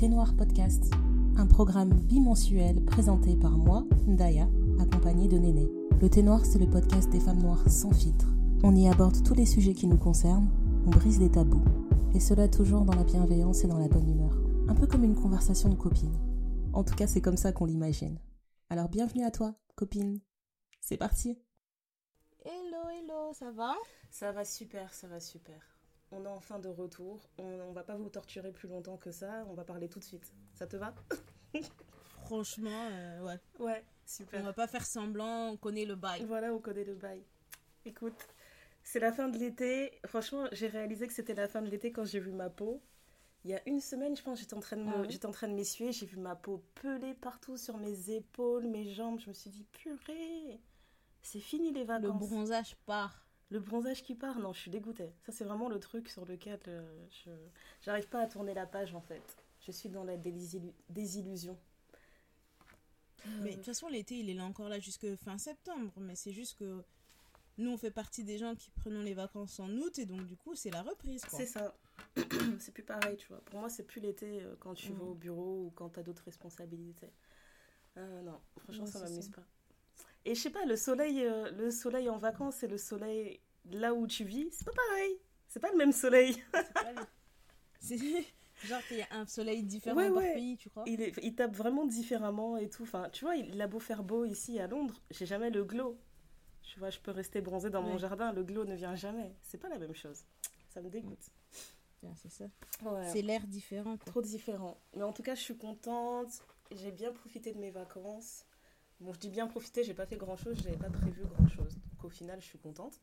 Thé Noir Podcast, un programme bimensuel présenté par moi, Ndaya, accompagnée de Néné. Le Thé Noir, c'est le podcast des femmes noires sans filtre. On y aborde tous les sujets qui nous concernent, on brise les tabous. Et cela toujours dans la bienveillance et dans la bonne humeur. Un peu comme une conversation de copines. En tout cas, c'est comme ça qu'on l'imagine. Alors bienvenue à toi, copine. C'est parti. Hello, hello, ça va? Ça va super, ça va super. On est enfin de retour. On, on va pas vous torturer plus longtemps que ça. On va parler tout de suite. Ça te va? Franchement, euh, ouais. Ouais, On super. va pas faire semblant, on connaît le bail. Voilà, on connaît le bail. Écoute, c'est la fin de l'été. Franchement, j'ai réalisé que c'était la fin de l'été quand j'ai vu ma peau. Il y a une semaine, je pense, j'étais en train de me- Ah ouais j'étais en train de m'essuyer. J'ai vu ma peau pelée partout sur mes épaules, mes jambes. Je me suis dit, purée, c'est fini les vacances. Le bronzage part. Le bronzage qui part, non, je suis dégoûtée. Ça, c'est vraiment le truc sur lequel euh, je j'arrive pas à tourner la page en fait. Je suis dans la désillu- désillusion. Mais de toute façon, l'été, il est là encore là jusque fin septembre. Mais c'est juste que nous, on fait partie des gens qui prenons les vacances en août. Et donc, du coup, c'est la reprise. C'est ça. c'est plus pareil, tu vois. Pour moi, c'est plus l'été euh, quand tu Mm. vas au bureau ou quand t'as d'autres responsabilités. Euh, non, franchement, Ouais, ça m'amuse pas. Et je sais pas, le soleil, euh, le soleil en vacances et le soleil là où tu vis, c'est pas pareil. C'est pas le même soleil. C'est les- genre qu'il y a un soleil différent Ouais, par ouais. pays, tu crois? Il, est, il tape vraiment différemment et tout. Enfin, tu vois, il a beau faire beau ici à Londres, j'ai jamais le glow. Tu vois, je peux rester bronzée dans mon jardin, le glow ne vient jamais. C'est pas la même chose. Ça me dégoûte. C'est ça. C'est l'air différent. Quoi. Trop différent. Mais en tout cas, je suis contente. J'ai bien profité de mes vacances. Bon, je dis bien profité, j'ai pas fait grand chose, j'avais pas prévu grand chose. Donc au final, je suis contente.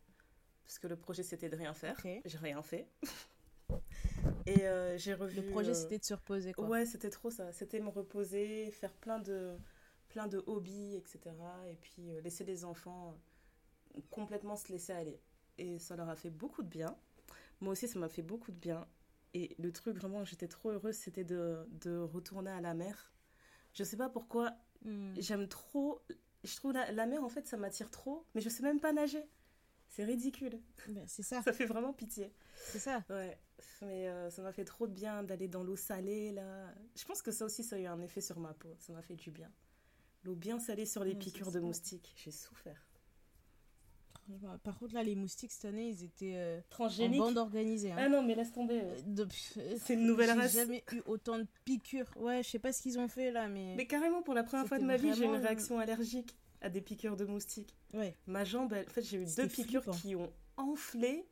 Parce que le projet c'était de rien faire. J'ai rien fait. Et euh, j'ai revu. Le projet, euh, c'était de se reposer. Quoi. Ouais, c'était trop ça. C'était me reposer, faire plein de, plein de hobbies, etc. Et puis euh, laisser les enfants euh, complètement se laisser aller. Et ça leur a fait beaucoup de bien. Moi aussi, ça m'a fait beaucoup de bien. Et le truc, vraiment, j'étais trop heureuse, c'était de, de retourner à la mer. Je sais pas pourquoi, Hmm. j'aime trop. Je trouve la, la mer, en fait, ça m'attire trop, mais je sais même pas nager. C'est ridicule. Ben, c'est ça. Ça fait vraiment pitié. C'est ça. Ouais, mais euh, ça m'a fait trop de bien d'aller dans l'eau salée là. Je pense que ça aussi ça a eu un effet sur ma peau, ça m'a fait du bien. L'eau bien salée sur les piqûres de moustiques, j'ai souffert. Franchement, Par contre, là, les moustiques, cette année, ils étaient euh, en Transgénique bande organisée. hein. Ah non, mais laisse tomber. Euh, depuis- C'est une nouvelle J'ai race. jamais eu autant de piqûres. Ouais, je sais pas ce qu'ils ont fait là, mais. Mais carrément pour la première fois de ma vie, j'ai une vraiment- réaction allergique à des piqûres de moustiques. Ouais. Ma jambe, elle- en fait, j'ai eu deux piqûres flippant. qui ont enflé,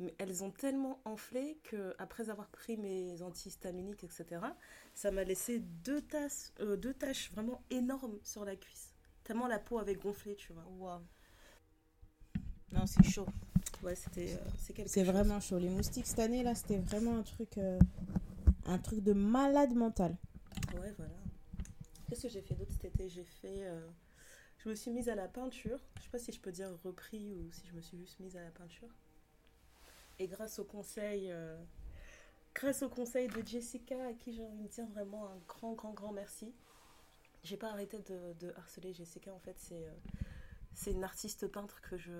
mais elles ont tellement enflé que après avoir pris mes antihistaminiques, etc., ça m'a laissé deux tasses, euh, deux taches vraiment énormes sur la cuisse. Tellement la peau avait gonflé, tu vois. Waouh. Non, c'est chaud. Ouais, c'était euh, c'est vraiment chaud. Les moustiques cette année là, c'était vraiment un truc, euh, un truc de malade mental. Ouais, voilà. Qu'est-ce que j'ai fait d'autre cet été? J'ai fait. euh, Je me suis mise à la peinture. Je sais pas si je peux dire repris ou si je me suis juste mise à la peinture. Et grâce au conseil. euh, Grâce au conseil de Jessica, à qui j'ai envie de dire vraiment un grand, grand, grand merci. J'ai pas arrêté de, de harceler Jessica. En fait, c'est c'est une artiste peintre que je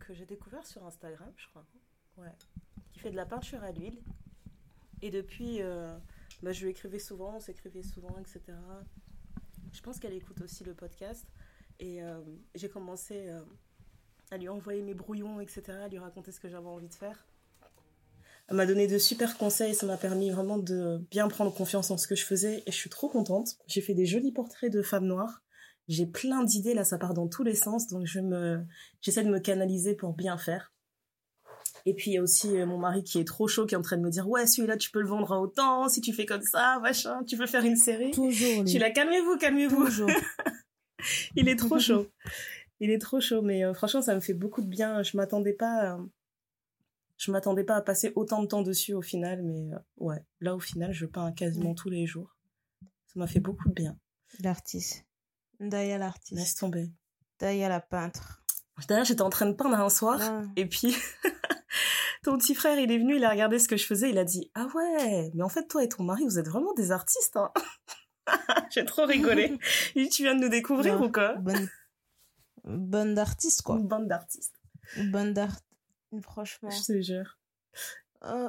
que j'ai découvert sur Instagram, je crois. Ouais. Qui fait de la peinture à l'huile. Et depuis, euh, bah, je lui écrivais souvent, on s'écrivait souvent, etc. Je pense qu'elle écoute aussi le podcast. Et euh, j'ai commencé euh, à lui envoyer mes brouillons, etc., à lui raconter ce que j'avais envie de faire. Elle m'a donné de super conseils, ça m'a permis vraiment de bien prendre confiance en ce que je faisais et je suis trop contente. J'ai fait des jolis portraits de femmes noires. J'ai plein d'idées, là ça part dans tous les sens, donc je me, j'essaie de me canaliser pour bien faire. Et puis il y a aussi euh, mon mari qui est trop chaud, qui est en train de me dire ouais celui-là tu peux le vendre à autant si tu fais comme ça, machin, tu peux faire une série. Toujours. Tu l'as calmez-vous, calmez-vous. Toujours. Il est trop chaud. Il est trop chaud, mais euh, franchement, ça me fait beaucoup de bien. Je m'attendais pas, euh, je m'attendais pas à passer autant de temps dessus au final, mais euh, ouais, là au final, je peins quasiment tous les jours. Ça m'a fait beaucoup de bien. L'artiste. Daya l'artiste. Laisse tomber. Daya la peintre. D'ailleurs, j'étais en train de peindre un soir, Ah. et puis ton petit frère, il est venu, il a regardé ce que je faisais, il a dit ah ouais, mais en fait toi et ton mari, vous êtes vraiment des artistes. Hein. J'ai trop rigolé. Dit, tu viens de nous découvrir Non. ou quoi? Bonne, bonne d'artiste quoi. Une bande d'artistes. Bonne d'art. Franchement. Je te jure. Oh,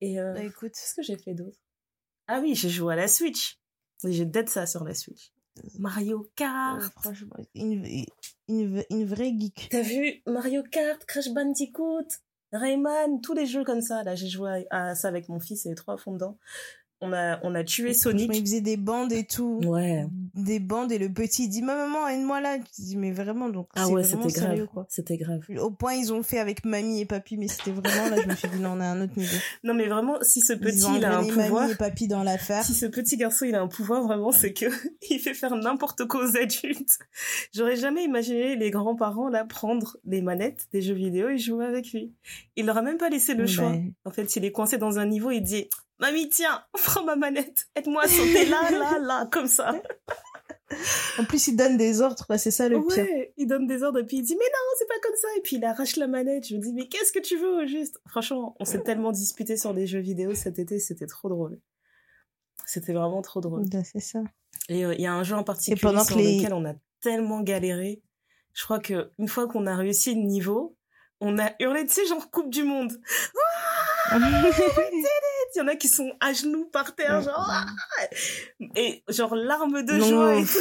Et euh, bah, écoute. qu'est-ce que j'ai fait d'autre? Ah oui, j'ai joué à la Switch. J'ai dead ça sur la Switch. Mario Kart. franchement, une, une, une, vraie geek. T'as vu Mario Kart, Crash Bandicoot, Rayman, tous les jeux comme ça. Là, j'ai joué à, ça avec mon fils et les trois fondants on a, on a tué Sonic. Il faisait des bandes et tout. Ouais. Des bandes et le petit dit maman aide-moi là. Tu dis mais vraiment donc. Ah ouais c'était grave. C'était grave. Au point ils ont fait avec mamie et papy mais c'était vraiment là je me suis dit non on a un autre niveau. Non mais vraiment si ce petit il a un pouvoir. Mamie et papy dans l'affaire. Si ce petit garçon il a un pouvoir vraiment c'est que il fait faire n'importe quoi aux adultes. J'aurais jamais imaginé les grands-parents là prendre les manettes des jeux vidéo et jouer avec lui. Il leur a même pas laissé le choix. En fait il est coincé dans un niveau il dit Mamie, tiens, prends ma manette. Aide-moi à sauter là, là, là, comme ça. En plus, il donne des ordres, c'est ça le ouais, il donne des ordres et puis il dit mais non, c'est pas comme ça et puis il arrache la manette. Je me dis mais qu'est-ce que tu veux au juste? Franchement, on s'est tellement disputé sur des jeux vidéo cet été, c'était trop drôle. C'était vraiment trop drôle. Bah, c'est ça. Et euh, il y a un jeu en particulier sur lequel on a tellement galéré. Je crois que une fois qu'on a réussi le niveau, on a hurlé, tu sais, genre Coupe du Monde. Il y en a qui sont à genoux par terre, genre, ah et genre larmes de joie et tout.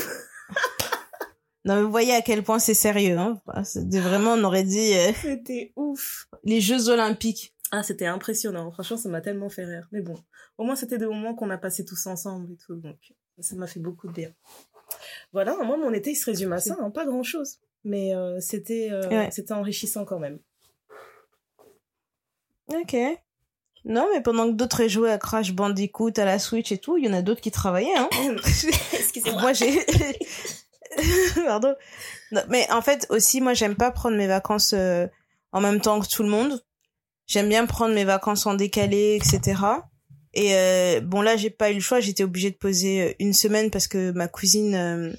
non, mais vous voyez à quel point c'est sérieux, hein. Vraiment, on aurait dit. Euh, c'était ouf. Les Jeux Olympiques. Ah, c'était impressionnant. Franchement, ça m'a tellement fait rire. Mais bon, au moins, c'était des moments qu'on a passés tous ensemble et tout. Donc, ça m'a fait beaucoup de bien. Voilà, moi, mon été, il se résume à ça. Hein, pas grand chose. Mais euh, c'était euh, c'était enrichissant quand même. Ok. Non, mais pendant que d'autres jouaient à Crash Bandicoot, à la Switch et tout, il y en a d'autres qui travaillaient. Hein. Excusez-moi. moi, j'ai... Pardon. mais en fait, aussi, moi, j'aime pas prendre mes vacances euh, en même temps que tout le monde. J'aime bien prendre mes vacances en décalé, etc. Et euh, bon, là, j'ai pas eu le choix. J'étais obligée de poser euh, une semaine parce que ma cousine,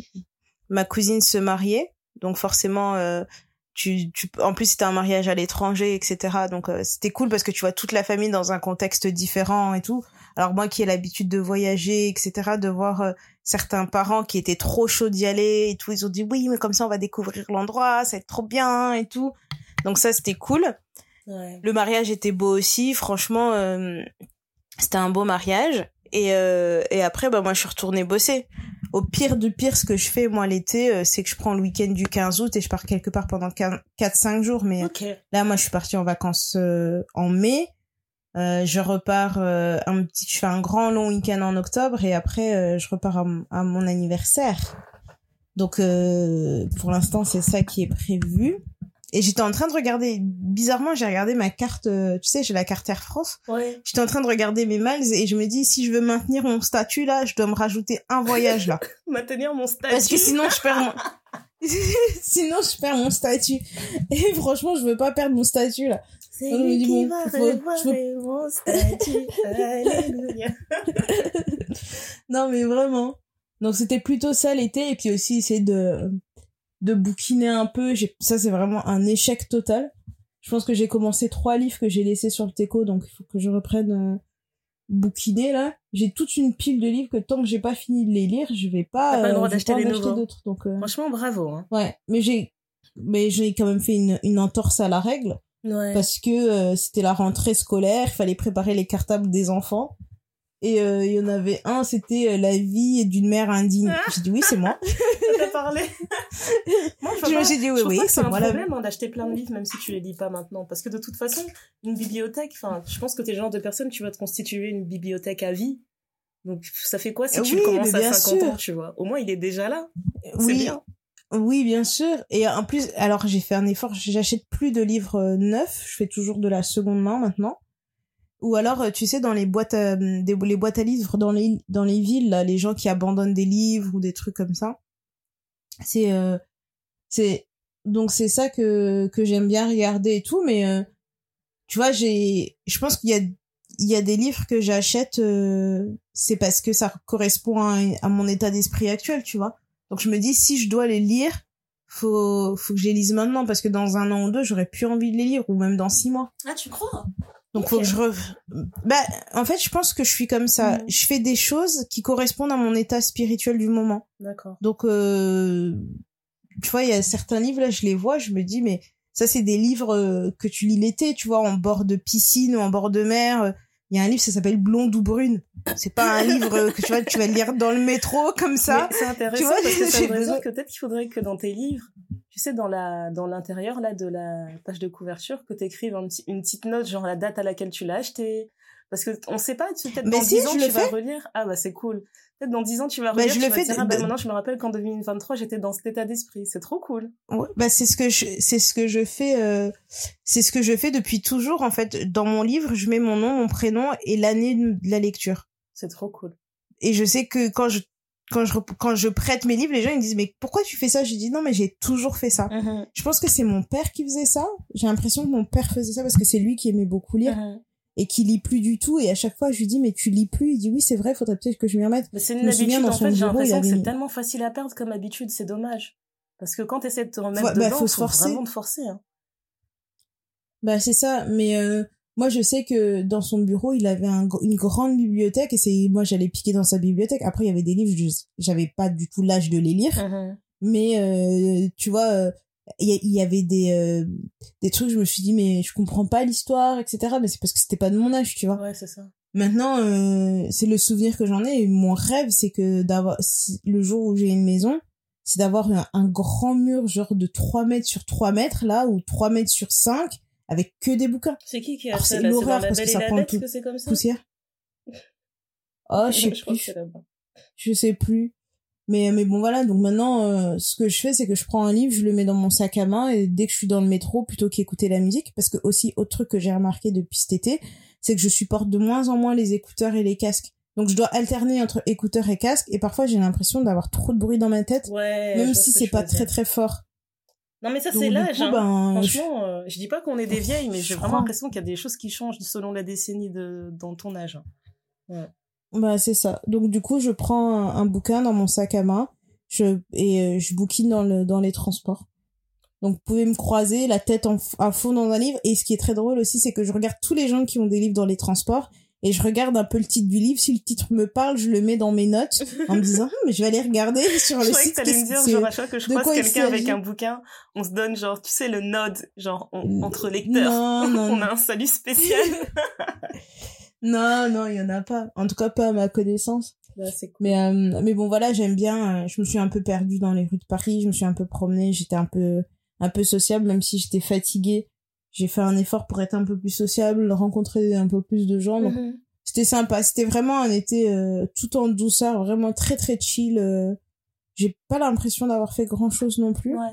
ma cousine se mariait. Donc forcément, tu, tu en plus c'était un mariage à l'étranger etc donc euh, c'était cool parce que tu vois toute la famille dans un contexte différent et tout. Alors moi qui ai l'habitude de voyager etc de voir euh, certains parents qui étaient trop chauds d'y aller et tout ils ont dit oui mais comme ça on va découvrir l'endroit ça va être trop bien et tout. Donc ça c'était cool. Ouais. le mariage était beau aussi franchement euh, c'était un beau mariage. Et et après bah moi je suis retournée bosser au pire du pire, ce que je fais, moi, l'été, euh, c'est que je prends le week-end du 15 août et je pars quelque part pendant 4-5 jours. Mais là, moi, je suis partie en vacances euh, en mai. Euh, je repars un petit, je fais un grand long week-end en octobre et après, je repars à, à, mon anniversaire. Donc, pour l'instant, c'est ça qui est prévu. Et j'étais en train de regarder, bizarrement, j'ai regardé ma carte, euh, tu sais, j'ai la carte Air France. Ouais. J'étais en train de regarder mes miles et je me dis, si je veux maintenir mon statut là, je dois me rajouter un voyage là. maintenir mon statut. Parce que sinon, je perds mon... sinon, je perds mon statut. Et franchement, je veux pas perdre mon statut là. C'est lui qui va je mon statut. Alléluia. non, mais vraiment. Donc, c'était plutôt ça l'été et puis aussi essayer de de bouquiner un peu. Ça, c'est vraiment un échec total. Je pense que j'ai commencé trois livres que j'ai laissés sur le teco, donc il faut que je reprenne euh, bouquiner là. J'ai toute une pile de livres que tant que j'ai pas fini de les lire, je vais pas, pas le droit euh, d'acheter d'autres. Donc euh, franchement, bravo. Hein. Ouais, mais j'ai mais j'ai quand même fait une, une entorse à la règle ouais. parce que c'était la rentrée scolaire, il fallait préparer les cartables des enfants et euh, il y en avait un, c'était euh, la vie d'une mère indigne. Ah. J'ai dit oui, c'est moi. T'as parlé. moi, je me suis dit oui, oui, c'est moi. C'est un problème hein, d'acheter plein de livres, même si tu les lis pas maintenant, parce que de toute façon, une bibliothèque, enfin, je pense que t'es le genre de personne, tu vas te constituer une bibliothèque à vie. Donc ça fait quoi si tu commences à 50 ans, tu vois? Au moins, il est déjà là. Oui. Bien. Oui, bien sûr. Et en plus, alors j'ai fait un effort, j'achète plus de livres euh, neufs, je fais toujours de la seconde main maintenant ou alors euh, tu sais dans les boîtes euh, des les boîtes à livres dans les dans les villes là les gens qui abandonnent des livres ou des trucs comme ça. C'est euh, c'est donc c'est ça que que j'aime bien regarder et tout mais euh, tu vois j'ai je pense qu'il y a il y a des livres que j'achète c'est parce que ça correspond à, à mon état d'esprit actuel tu vois. Donc je me dis si je dois les lire faut faut que je les lise maintenant parce que dans un an ou deux j'aurais plus envie de les lire ou même dans six mois. Ah tu crois? Donc faut que je re... bah en fait je pense que je suis comme ça. Mm. Je fais des choses qui correspondent à mon état spirituel du moment. D'accord. Donc euh... tu vois il y a certains livres là je les vois je me dis mais ça c'est des livres euh, que tu lis l'été tu vois en bord de piscine ou en bord de mer. Il y a un livre, ça s'appelle Blonde ou Brune. C'est pas un livre que tu vois, tu vas lire dans le métro comme ça. C'est intéressant vois, parce que ça dire que peut-être qu'il faudrait que dans tes livres, tu sais, dans la dans l'intérieur là de la page de couverture, que tu écrives une petite note, genre la date à laquelle tu l'as acheté. Parce que on sait pas, peut-être dans si, 10 ans, tu vas relire. Ah bah c'est cool. Peut-être dans 10 ans, tu vas bah, je tu le vas fais dire, ah, bah, maintenant, je me rappelle qu'en 2023, j'étais dans cet état d'esprit. C'est trop cool. Ouais, bah, c'est ce que je, c'est ce que je fais, euh, c'est ce que je fais depuis toujours, en fait. Dans mon livre, je mets mon nom, mon prénom et l'année de la lecture. C'est trop cool. Et je sais que quand je, quand je, quand je prête mes livres, les gens, ils me disent, mais pourquoi tu fais ça? Je dis, non, mais j'ai toujours fait ça. Mm-hmm. Je pense que c'est mon père qui faisait ça. J'ai l'impression que mon père faisait ça parce que c'est lui qui aimait beaucoup lire. Mm-hmm et qui lit plus du tout et à chaque fois je lui dis mais tu lis plus? Il dit oui c'est vrai faudrait peut-être que je m'y remette. C'est une habitude en fait j'ai l'impression que c'est tellement facile à perdre comme habitude c'est dommage. Parce que quand tu essaies de te remettre bah, dedans faut, se forcer. vraiment te forcer hein. bah c'est ça mais euh, moi je sais que dans son bureau il avait une grande bibliothèque et c'est moi j'allais piquer dans sa bibliothèque. Après il y avait des livres j'avais pas du tout l'âge de les lire. Mmh mais euh, tu vois euh, il y, avait des euh, des trucs je me suis dit mais je comprends pas l'histoire etc mais c'est parce que c'était pas de mon âge tu vois. Ouais c'est ça. Maintenant euh, c'est le souvenir que j'en ai et mon rêve c'est que d'avoir le jour où j'ai une maison c'est d'avoir un, grand mur genre de 3 mètres sur 3 mètres là ou 3 mètres sur 5 avec que des bouquins. C'est qui qui a c'est l'horreur parce que ça prend tout. poussière? Oh je sais plus. je sais plus mais, mais bon, voilà. Donc maintenant, euh, ce que je fais, c'est que je prends un livre, je le mets dans mon sac à main et dès que je suis dans le métro, plutôt qu'écouter la musique, parce que aussi, autre truc que j'ai remarqué depuis cet été, c'est que je supporte de moins en moins les écouteurs et les casques. Donc je dois alterner entre écouteurs et casques et parfois j'ai l'impression d'avoir trop de bruit dans ma tête, même si c'est pas très très fort. Non mais ça c'est l'âge. Hein. Ben, Franchement, je... Euh, je dis pas qu'on est des vieilles, mais j'ai vraiment l'impression qu'il y a des choses qui changent selon la décennie de dans ton âge. Hein. Ouais. Bah c'est ça. Donc du coup, je prends un, bouquin dans mon sac à main, je et euh, je bouquine dans le dans les transports. Donc vous pouvez me croiser la tête en, à fond dans un livre et ce qui est très drôle aussi c'est que je regarde tous les gens qui ont des livres dans les transports et je regarde un peu le titre du livre si le titre me parle, je le mets dans mes notes en me disant mais je vais aller regarder sur le site. Je que me dire genre à chaque que je croise quelqu'un avec un bouquin, on se donne genre tu sais le nod genre entre lecteurs. Non, non, on a un salut spécial. Non, non, il y en a pas. En tout cas, pas à ma connaissance. Bah, mais, euh, mais bon, voilà, j'aime bien. Euh, je me suis un peu perdue dans les rues de Paris. Je me suis un peu promenée. J'étais un peu, un peu sociable, même si j'étais fatiguée. J'ai fait un effort pour être un peu plus sociable, rencontrer un peu plus de gens. Donc, mm-hmm. c'était sympa. C'était vraiment un été euh, tout en douceur, vraiment très très chill. J'ai pas l'impression d'avoir fait grand chose non plus. Ouais.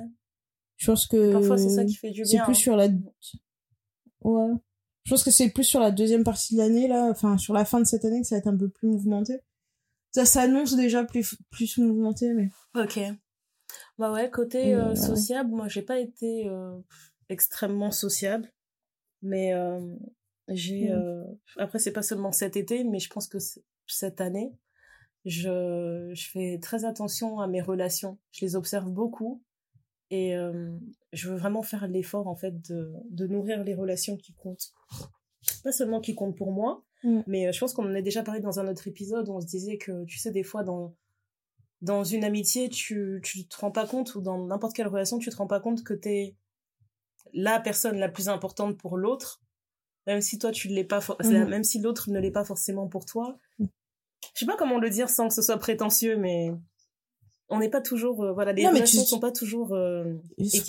Je pense que parfois c'est ça qui fait du bien. C'est plus hein. sur la. Ouais. Je pense que c'est plus sur la deuxième partie de l'année, là, enfin, sur la fin de cette année, que ça va être un peu plus mouvementé. Ça s'annonce déjà plus, plus mouvementé, mais. Ok. Bah ouais, côté euh, sociable, moi, j'ai pas été euh, extrêmement sociable. Mais euh, j'ai. Mm. Après, c'est pas seulement cet été, mais je pense que cette année, je, je fais très attention à mes relations. Je les observe beaucoup. Et je veux vraiment faire l'effort, en fait, de, de nourrir les relations qui comptent. Pas seulement qui comptent pour moi, mm. mais je pense qu'on en a déjà parlé dans un autre épisode où on se disait que, tu sais, des fois, dans, dans une amitié, tu, tu te rends pas compte, ou dans n'importe quelle relation, tu te rends pas compte que t'es la personne la plus importante pour l'autre, même si toi, tu l'es pas, mm. même si l'autre ne l'est pas forcément pour toi. Mm. Je sais pas comment le dire sans que ce soit prétentieux, mais on n'est pas toujours euh, voilà les non, relations sont pas toujours euh,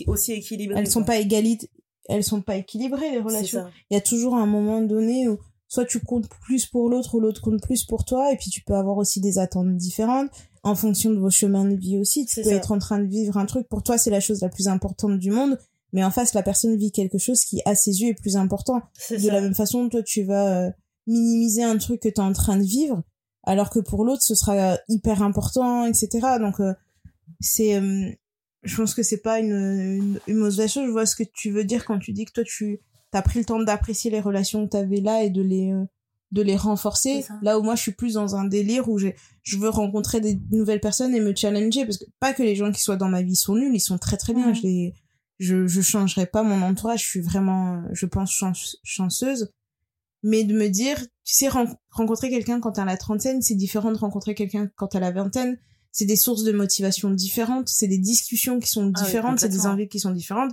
aussi équilibrées elles sont pas égalites elles sont pas équilibrées les relations. il y a toujours un moment donné où soit tu comptes plus pour l'autre ou l'autre compte plus pour toi et puis tu peux avoir aussi des attentes différentes en fonction de vos chemins de vie aussi. Tu peux être en train de vivre un truc. Pour toi c'est la chose la plus importante du monde mais en face la personne vit quelque chose qui à ses yeux est plus important. De la même façon toi tu vas euh, minimiser un truc que tu es en train de vivre alors que pour l'autre ce sera hyper important etc donc euh, c'est euh, je pense que c'est pas une, une, mauvaise chose. Je vois ce que tu veux dire quand tu dis que toi tu as pris le temps d'apprécier les relations que tu avais là et de les euh, de les renforcer. Là où moi je suis plus dans un délire où je veux rencontrer des nouvelles personnes et me challenger parce que pas que les gens qui soient dans ma vie sont nuls ils sont très très bien. Je les je je changerai pas mon entourage. Je suis vraiment je pense chanceuse mais de me dire, tu sais, rencontrer quelqu'un quand t'as la trentaine, c'est différent de rencontrer quelqu'un quand t'as la vingtaine. C'est des sources de motivation différentes, c'est des discussions qui sont ah différentes, c'est des envies qui sont différentes.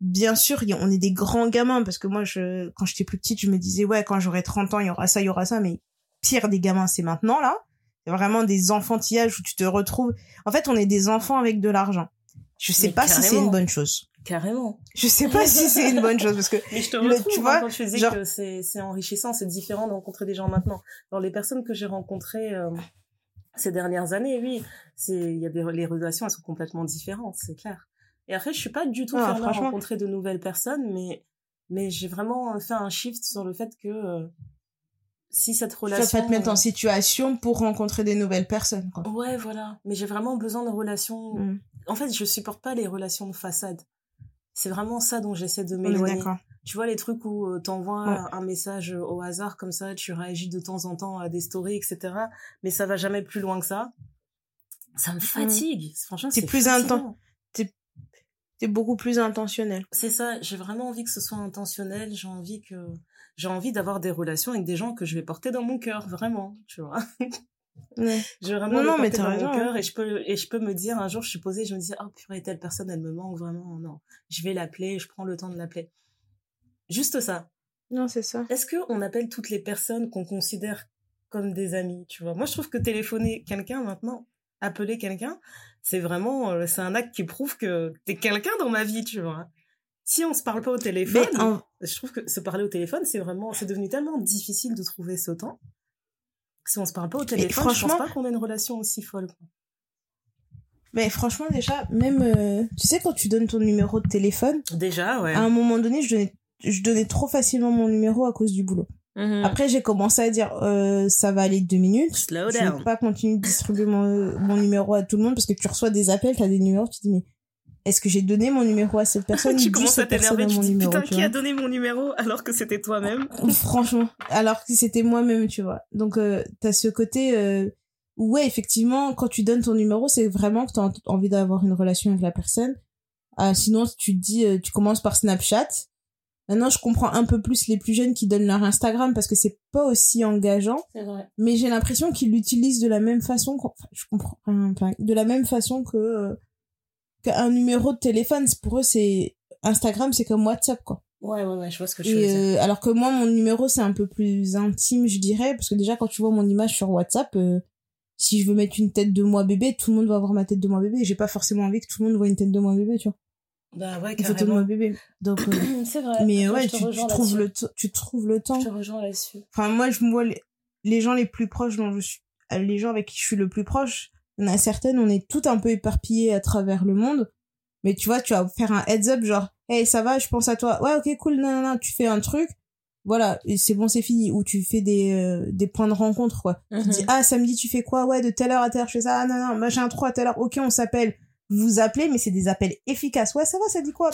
bien sûr, on est des grands gamins parce que moi, je, quand j'étais plus petite, je me disais, ouais, quand j'aurai 30 ans, il y aura ça, il y aura ça, mais pire des gamins, c'est maintenant, là. C'est vraiment des enfantillages où tu te retrouves. En fait, on est des enfants avec de l'argent. Je sais pas si c'est une bonne chose. Carrément. Je sais pas si c'est une bonne chose parce que mais je te retrouve, tu hein, vois quand tu dis que c'est c'est enrichissant, c'est différent de rencontrer des gens maintenant. Alors les personnes que j'ai rencontrées euh, ces dernières années, oui, c'est il y a des les relations elles sont complètement différentes, c'est clair. Et après je suis pas du tout ah, fermée à rencontrer de nouvelles personnes mais mais j'ai vraiment fait un shift sur le fait que euh, si cette relation ça va te mettre en situation pour rencontrer des nouvelles personnes quoi. Ouais, voilà, mais j'ai vraiment besoin de relations mm. En fait, je supporte pas les relations de façade. C'est vraiment ça dont j'essaie de m'éloigner. Tu vois les trucs où euh, t'envoies un message au hasard comme ça, tu réagis de temps en temps à des stories, etc. Mais ça va jamais plus loin que ça. Ça me mm. fatigue. Franchement, c'est plus intense. T'es beaucoup plus intentionnel. C'est ça. J'ai vraiment envie que ce soit intentionnel. J'ai envie que j'ai envie d'avoir des relations avec des gens que je vais porter dans mon cœur, vraiment. Tu vois. Ouais. Je vraiment non, non, mais dans mon cœur hein. et je peux et je peux me dire un jour je suis posée je me dis oh purée telle personne elle me manque vraiment. Non je vais l'appeler je prends le temps de l'appeler. Juste ça. Non c'est ça. Est-ce que on appelle toutes les personnes qu'on considère comme des amis tu vois? Moi je trouve que téléphoner quelqu'un maintenant appeler quelqu'un c'est vraiment euh, c'est un acte qui prouve que t'es quelqu'un dans ma vie tu vois? Si on se parle pas au téléphone je trouve que se parler au téléphone c'est vraiment c'est devenu tellement difficile de trouver ce temps si on se parle pas au téléphone, franchement, je pense pas qu'on ait une relation aussi folle. Mais franchement, déjà, même, euh, tu sais, quand tu donnes ton numéro de téléphone. Déjà, ouais. À un moment donné, je donnais, je donnais trop facilement mon numéro à cause du boulot. Mhm. Après, j'ai commencé à dire, euh, ça va aller deux minutes. Slow je ne vais pas continuer de distribuer mon, mon numéro à tout le monde parce que tu reçois des appels, tu as des numéros, tu te dis, mais est-ce que j'ai donné mon numéro à cette personne Tu commences à t'énerver, tu dis putain qui a donné mon numéro alors que c'était toi-même Franchement, alors que c'était moi-même, tu vois. Donc euh, t'as ce côté euh, où ouais effectivement quand tu donnes ton numéro c'est vraiment que t'as envie d'avoir une relation avec la personne. Ah, sinon tu te dis euh, tu commences par Snapchat. Maintenant je comprends un peu plus les plus jeunes qui donnent leur Instagram parce que c'est pas aussi engageant. C'est vrai. Mais j'ai l'impression qu'ils l'utilisent de la même façon. je comprends. de la même façon que un numéro de téléphone, pour eux, c'est Instagram, c'est comme WhatsApp, quoi. Ouais, ouais, ouais, je vois ce que tu veux dire. Euh, alors que moi, mon numéro, c'est un peu plus intime, je dirais, parce que déjà, quand tu vois mon image sur WhatsApp, euh, si je veux mettre une tête de moi bébé, tout le monde va voir ma tête de moi bébé. J'ai pas forcément envie que tout le monde voit une tête de moi bébé, tu vois. Bah ouais, carrément. Une photo de moi bébé. Donc, euh, c'est vrai. Mais ouais, tu, tu trouves le tu trouves le temps. Je te rejoins là-dessus. Enfin, moi, je me vois les, les gens les plus proches dont je suis, les gens avec qui je suis le plus proche, il y en a certaines, on est toutes un peu éparpillées à travers le monde. Mais tu vois, tu vas faire un heads up, genre, hey, ça va, je pense à toi. Ouais, ok, cool, non, non, tu fais un truc. Voilà, c'est bon, c'est fini. Ou tu fais des, euh, des points de rencontre, quoi. Tu dis, mhm. ah, samedi, tu fais quoi? Ouais, de telle heure à telle heure, je fais ça. Ah, non, non, machin, 3 à telle heure. Ok, on s'appelle. Vous vous appelez, mais c'est des appels efficaces. Ouais, ça va, ça dit quoi?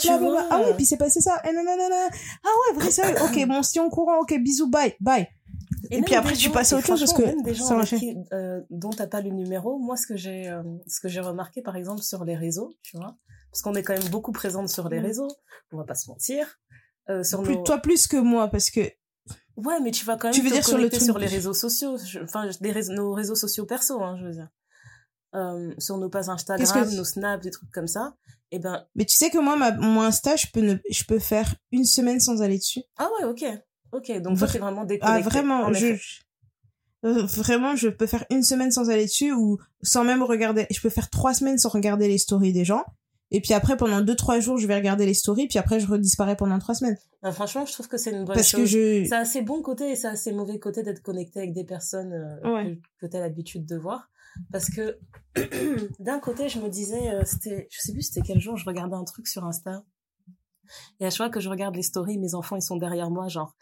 Ah oui, puis c'est passé ça. Eh, non, non, non, non. Ah ouais, vrai sérieux. ok, bon, si on courant, ok, bisous, bye, bye. Et, puis après, tu passes à autre chose parce que même des gens qui, euh, dont t'as pas le numéro. Moi, ce que j'ai, euh, ce que j'ai remarqué, par exemple, sur les réseaux, tu vois, parce qu'on est quand même beaucoup présente sur les mm. réseaux, on va pas se mentir. Euh, sur plus, Toi plus que moi, parce que... Ouais, mais tu vas quand même tu veux dire sur, le sur les réseaux sociaux, enfin, nos réseaux sociaux perso, hein, je veux dire. Euh, sur nos pages Instagram, nos snaps, des trucs comme ça. Et eh ben. Mais tu sais que moi, ma, mon Insta, je peux ne, je peux faire une semaine sans aller dessus. Ah ouais, ok. Ok, donc toi, c'est vraiment déconnecté. Ah, vraiment, je, euh, vraiment, je peux faire une semaine sans aller dessus ou sans même regarder, je peux faire trois semaines sans regarder les stories des gens. Et puis après, pendant deux, trois jours, je vais regarder les stories, puis après, je redisparais pendant trois semaines. franchement, je trouve que c'est une bonne Parce chose. Que je... Ça a ses bons côtés et ça a ses mauvais côtés d'être connecté avec des personnes euh, que, tu as l'habitude de voir. Parce que d'un côté, je me disais, euh, c'était, je sais plus c'était quel jour, je regardais un truc sur Insta. Et à chaque fois que je regarde les stories, mes enfants, ils sont derrière moi, genre,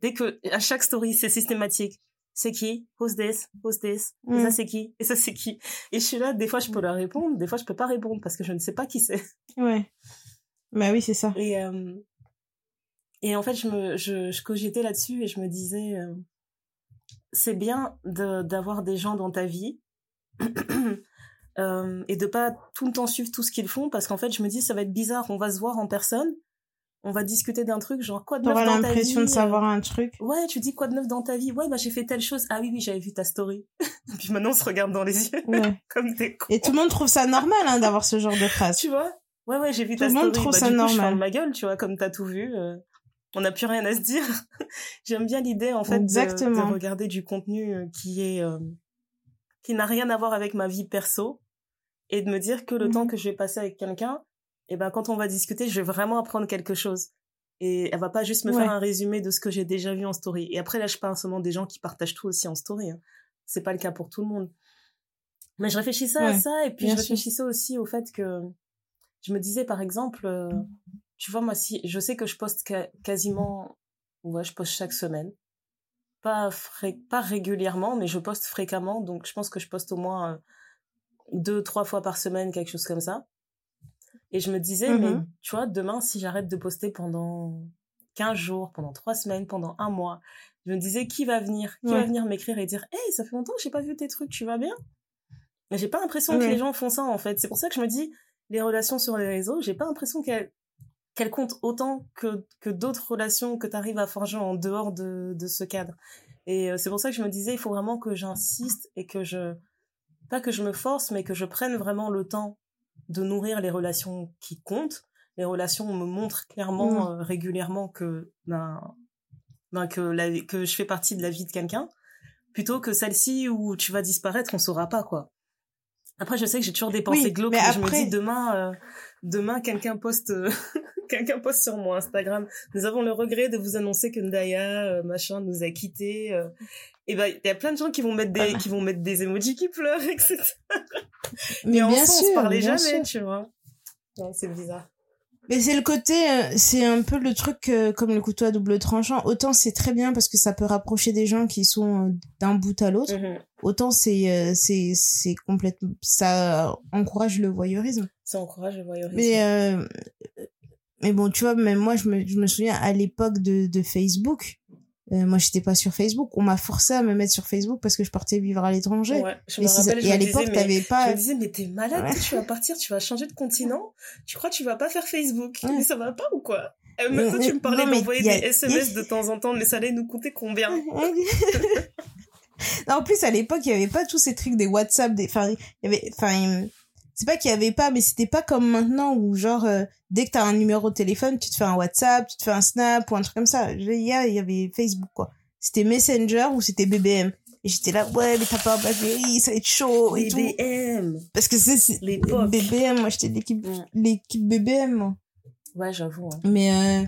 dès que, à chaque story, c'est systématique c'est qui? Who's this Who's this Et ça mm. c'est qui? Et ça c'est qui? Et je suis là, des fois je peux leur répondre, des fois je peux pas répondre parce que je ne sais pas qui c'est. Ouais. Bah oui, c'est ça. Et euh, et en fait, je me je, je cogitais là-dessus et je me disais euh, c'est bien de d'avoir des gens dans ta vie euh, et de pas tout le temps suivre tout ce qu'ils font parce qu'en fait, je me dis ça va être bizarre, on va se voir en personne on va discuter d'un truc, genre quoi de neuf dans ta vie l'impression de savoir un truc. Ouais, tu dis quoi de neuf dans ta vie? Ouais, bah j'ai fait telle chose. Ah oui, oui, j'avais vu ta story. Puis maintenant, on se regarde dans les yeux. Ouais. Comme des Et tout le monde trouve ça normal hein, d'avoir ce genre de phrase. Tu vois? Ouais, ouais, j'ai vu Tout ta le monde story. trouve Bah, ça du coup, je normal. ferme ma gueule, tu vois, comme t'as tout vu. euh, on n'a plus rien à se dire. J'aime bien l'idée, en fait, de, Exactement. de regarder du contenu euh, qui est, euh, qui n'a rien à voir avec ma vie perso et de me dire que le Mhm. temps que je vais passer avec quelqu'un, et ben, quand on va discuter, je vais vraiment apprendre quelque chose. Et elle va pas juste me Ouais. faire un résumé de ce que j'ai déjà vu en story. Et après, là, je parle seulement des gens qui partagent tout aussi en story. Hein. C'est pas le cas pour tout le monde. Mais je réfléchissais à Ouais, ça et puis je sûr. réfléchissais aussi au fait que je me disais, par exemple, euh, tu vois, moi, si je sais que je poste ca- quasiment, ouais, je poste chaque semaine. Pas, fré- pas régulièrement, mais je poste fréquemment. Donc, je pense que je poste au moins euh, deux, trois fois par semaine, quelque chose comme ça. Et je me disais, mais Mhm. tu vois, demain, si j'arrête de poster pendant 15 jours, pendant trois semaines, pendant un mois, je me disais, qui va venir? Qui va venir m'écrire et dire, hey, ça fait longtemps que j'ai pas vu tes trucs, tu vas bien Mais j'ai pas l'impression que les gens font ça, en fait. C'est pour ça que je me dis, les relations sur les réseaux, j'ai pas l'impression qu'elles qu'elles comptent autant que, que d'autres relations que tu arrives à forger en dehors de, de ce cadre. Et euh, c'est pour ça que je me disais, il faut vraiment que j'insiste et que je, pas que je me force, mais que je prenne vraiment le temps de nourrir les relations qui comptent. Les relations me montrent clairement, Mhm. euh, régulièrement que, ben, ben, que, la, que je fais partie de la vie de quelqu'un, plutôt que celle-ci où tu vas disparaître, on saura pas, quoi. Après, je sais que j'ai toujours des pensées Oui, glauques, mais mais je me dis demain, euh, demain, quelqu'un poste, euh, quelqu'un poste sur mon Instagram. Nous avons le regret de vous annoncer que Ndaya, euh, machin, nous a quittés. euh. et ben, il y a plein de gens qui vont mettre des, qui vont mettre des emojis qui pleurent, etc. Mais Et en bien on se parlait jamais, sûr. tu vois. Ouais, c'est bizarre. Mais c'est le côté, euh, c'est un peu le truc euh, comme le couteau à double tranchant. Autant c'est très bien parce que ça peut rapprocher des gens qui sont euh, d'un bout à l'autre. Mhm. Autant c'est euh, c'est c'est complètement ça encourage le voyeurisme. Ça encourage le voyeurisme. Mais euh, mais bon, tu vois, même moi je me je me souviens à l'époque de de Facebook. Euh, moi, j'étais pas sur Facebook. On m'a forcé à me mettre sur Facebook parce que je partais vivre à l'étranger. Ouais, je me rappelle, je et à l'époque, t'avais Je pas. me disais, mais t'es malade, Ouais. tu vas partir, tu vas changer de continent. Tu crois que tu vas pas faire Facebook Ouais. Mais ça va pas ou quoi? Euh, Mais- Maintenant, tu mais- me parlais non, mais d'envoyer a- des SMS de temps en temps, mais ça allait nous coûter combien? Non, en plus, à l'époque, il y avait pas tous ces trucs des WhatsApp, des, enfin, il y avait, enfin, c'est pas qu'il y avait pas, mais c'était pas comme maintenant où, genre, euh, dès que t'as un numéro de téléphone, tu te fais un WhatsApp, tu te fais un Snap ou un truc comme ça. Il y a- il y avait Facebook, quoi. C'était Messenger ou c'était BBM. Et j'étais là, ouais, mais t'as pas un BlackBerry, ça va être chaud et tout. BBM Parce que c'est, L'époque. BBM, moi, j'étais l'équipe, l'équipe BBM, moi. Ouais, j'avoue. hein. Mais, euh,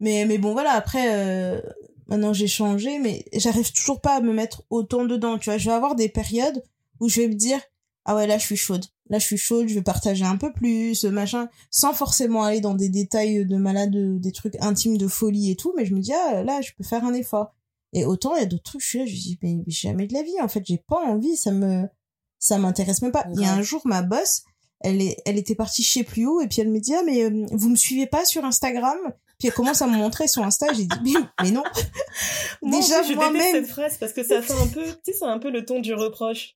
mais, mais bon, voilà, après, euh, maintenant j'ai changé, mais j'arrive toujours pas à me mettre autant dedans, tu vois. Je vais avoir des périodes où je vais me dire, ah ouais, là, je suis chaude. Là, je suis chaude, je vais partager un peu plus, machin, sans forcément aller dans des détails de malade, des trucs intimes de folie et tout, mais je me dis, ah, là, je peux faire un effort. Et autant, il y a d'autres trucs, je suis là, je dis, mais jamais de la vie, en fait, j'ai pas envie, ça me, ça m'intéresse même pas. Il y a un jour, ma boss, elle est, elle était partie sais plus où, et puis elle me dit, ah, mais euh, vous me suivez pas sur Instagram? Puis elle commence à me montrer son Insta, j'ai dit, mais, mais non. Moi, Déjà, plus, je moi-même- déteste cette phrase parce que ça fait un peu, tu sais, c'est un peu le ton du reproche.